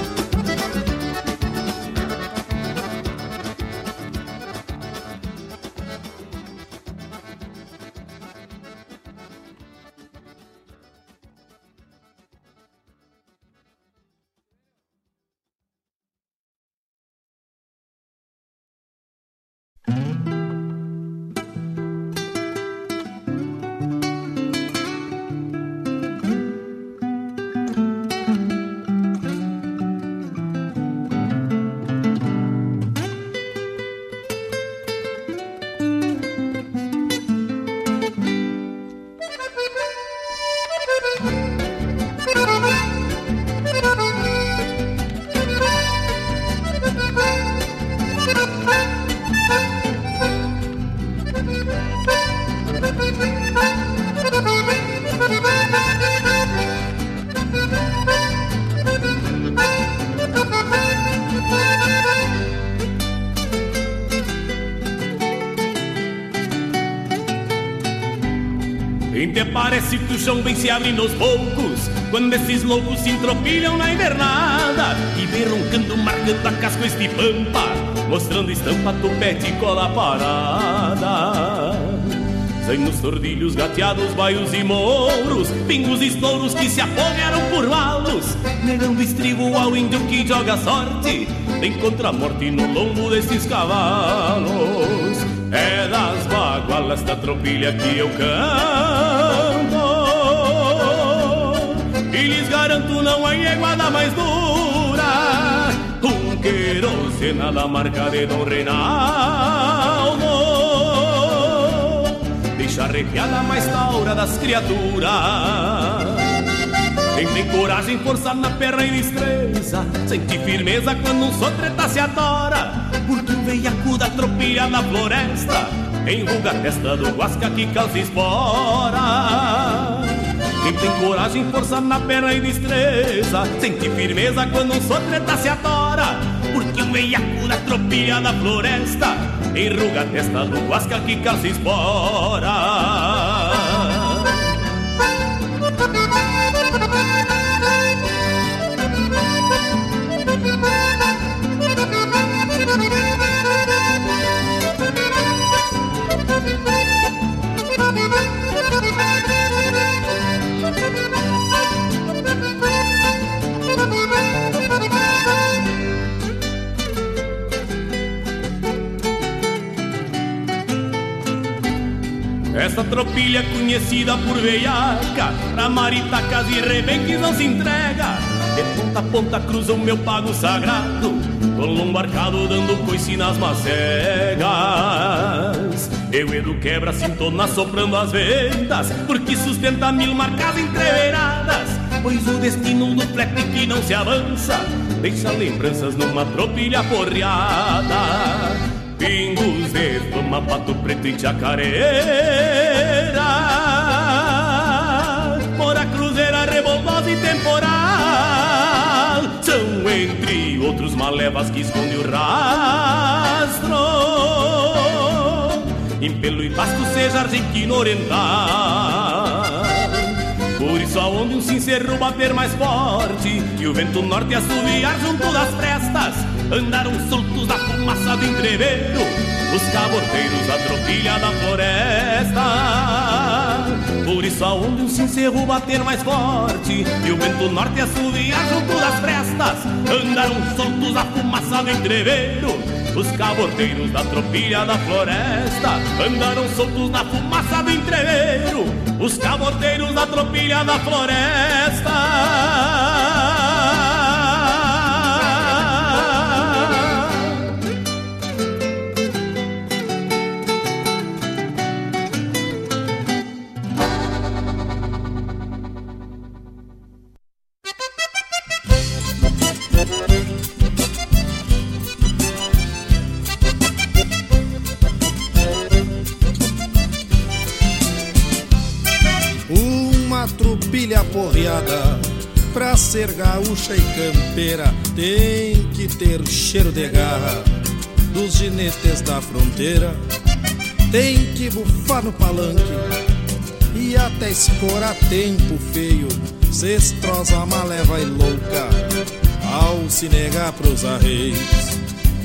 Speaker 26: Se abrindo aos poucos Quando esses loucos se entropilham na invernada E vem roncando, marcando a casco este pampa Mostrando estampa, topete e cola parada. Sem nos tordilhos, gateados, baios e mouros Pingos e estouros que se afogaram por valos Negando estribo ao índio que joga sorte Encontra a morte no lombo desses cavalos. É das bagualas da tropilha que eu canto E lhes garanto não há iguada mais dura. Um querosena da marca de Dom Reinaldo. Deixa arrepiada mais taura das criaturas. Quem tem coragem, força na perna e destreza. Sente firmeza quando um sotreta se adora. Porque o veiaco da tropilha da floresta. Enruga a testa do guasca que causa espora Quem tem coragem, força na perna e destreza. Sente firmeza quando um sotreta se adora Porque o veiaco da tropilha da floresta. Enruga a testa do guasca que causa espora Essa tropilha conhecida por veiaca. Pra maritacas e rebenques não se entrega. De ponta a ponta cruza o meu pago sagrado Com lombo dando coice nas macegas. Eu Edu quebra sintona soprando as ventas Porque sustenta mil marcas entreveradas Pois o destino do flete que não se avança Deixa lembranças numa tropilha porreada Pingos de fama, pato preto e chacareira Mora cruzeira, revoltosa e temporal São entre outros malevas que esconde o rastro. Em pelo e basto seja argentino oriental. Por isso aonde um sincero bater mais forte E o vento norte assoviar junto das prestas Andaram soltos da fumaça do entreveiro Os caborteiros da tropilha da floresta. Por isso aonde um sincero bater mais forte E o vento norte assoviar junto das prestas Andaram soltos da fumaça do entreveiro os caborteiros da tropilha da floresta. Andaram soltos na fumaça do entreveiro Os caborteiros da tropilha da floresta
Speaker 27: ser gaúcha e campeira Tem que ter cheiro de garra Dos ginetes da fronteira. Tem que bufar no palanque E até escorar tempo feio. Cestrosa, maleva e louca Ao se negar pros arreios.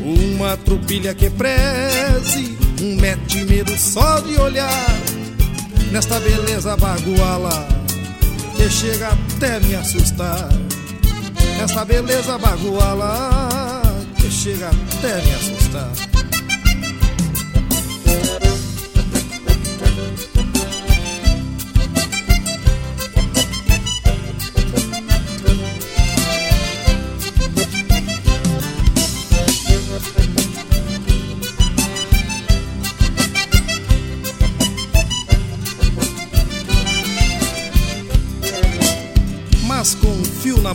Speaker 27: Uma tropilha que preze Um mete medo só de olhar. Nesta beleza baguala que chega até me assustar. Essa beleza baguala que chega até me assustar.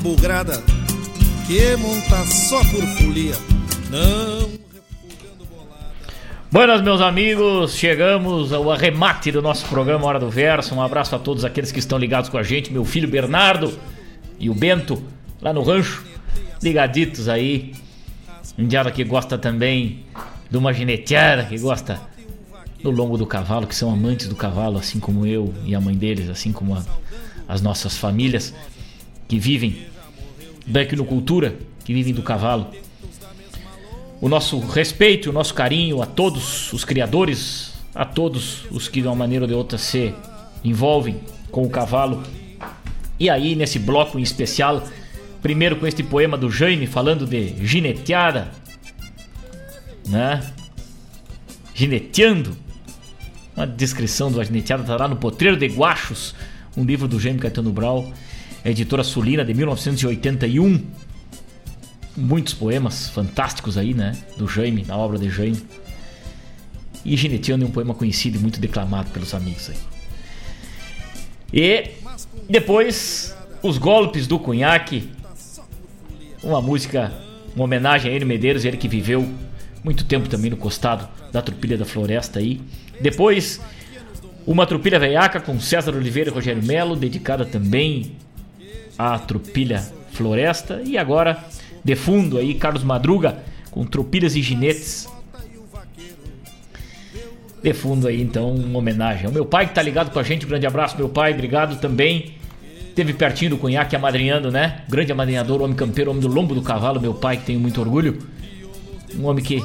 Speaker 27: Bugrada que monta só por folia. Não
Speaker 3: Buenas, meus amigos, chegamos ao arremate do nosso programa Hora do Verso. Um abraço a todos aqueles que estão ligados com a gente, meu filho Bernardo e o Bento, lá no rancho, ligaditos aí. Indiada que gosta também de uma gineteada, que gosta no lombo do cavalo, que são amantes do cavalo, assim como eu e a mãe deles, assim como a, as nossas famílias que vivem da equinocultura, que vivem do cavalo. O nosso respeito, o nosso carinho a todos os criadores, a todos os que de uma maneira ou de outra se envolvem com o cavalo. E aí, nesse bloco em especial, primeiro com este poema do Jaime falando de gineteada, né? Gineteando. Uma descrição do gineteada está lá no Potreiro de Guachos, um livro do Jaime Caetano Brau, editora Sulina de 1981. Muitos poemas fantásticos aí, né? Do Jaime, na obra de Jaime. E Gineteando é um poema conhecido e muito declamado pelos amigos aí. E depois, os golpes do cunhaque. Uma música, uma homenagem a ele Medeiros, ele que viveu muito tempo também no costado da Trupilha da Floresta aí. Depois, uma Trupilha Veiaca com César Oliveira e Rogério Melo, dedicada também à Trupilha Floresta. E agora, de fundo aí, Carlos Madruga com Trupilhas e Ginetes. De fundo aí, então, uma homenagem ao meu pai que tá ligado com a gente. Um grande abraço, meu pai, obrigado também. Teve pertinho do cunhaque amadrinhando, né? Grande amadrinhador, homem campeiro, homem do lombo do cavalo, meu pai, que tenho muito orgulho. Um homem que,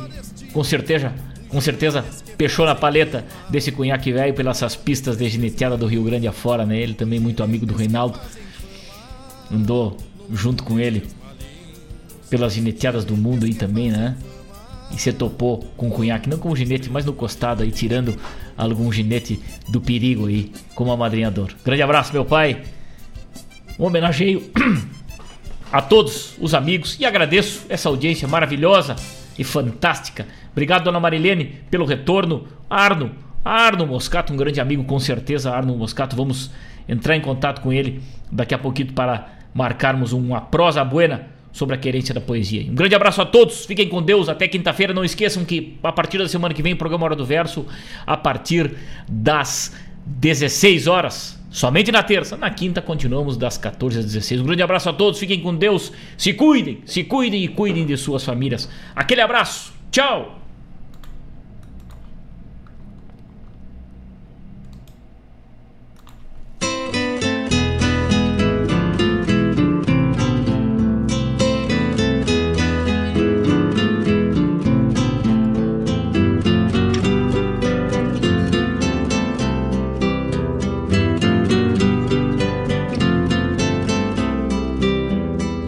Speaker 3: com certeza, com certeza, pechou na paleta desse cunhaque velho pelas pistas de gineteada do Rio Grande afora, né? Ele também muito amigo do Reinaldo. Andou junto com ele pelas gineteadas do mundo aí também, né? E se topou com o cunhaque, não como ginete, mas no costado aí, tirando algum ginete do perigo aí, como amadrinhador. Grande abraço, meu pai. Um homenageio *clears throat* a todos os amigos e agradeço essa audiência maravilhosa e fantástica. Obrigado, dona Marilene, pelo retorno. Arno, Arno Moscato, um grande amigo, com certeza. Arno Moscato, vamos entrar em contato com ele daqui a pouquinho para marcarmos uma prosa buena sobre a querência da poesia. Um grande abraço a todos, fiquem com Deus, até quinta-feira. Não esqueçam que a partir da semana que vem o programa Hora do Verso, a partir das 16 horas. Somente na terça, na quinta continuamos das 14 às 16. Um grande abraço a todos, fiquem com Deus, se cuidem, se cuidem e cuidem de suas famílias. Aquele abraço, tchau!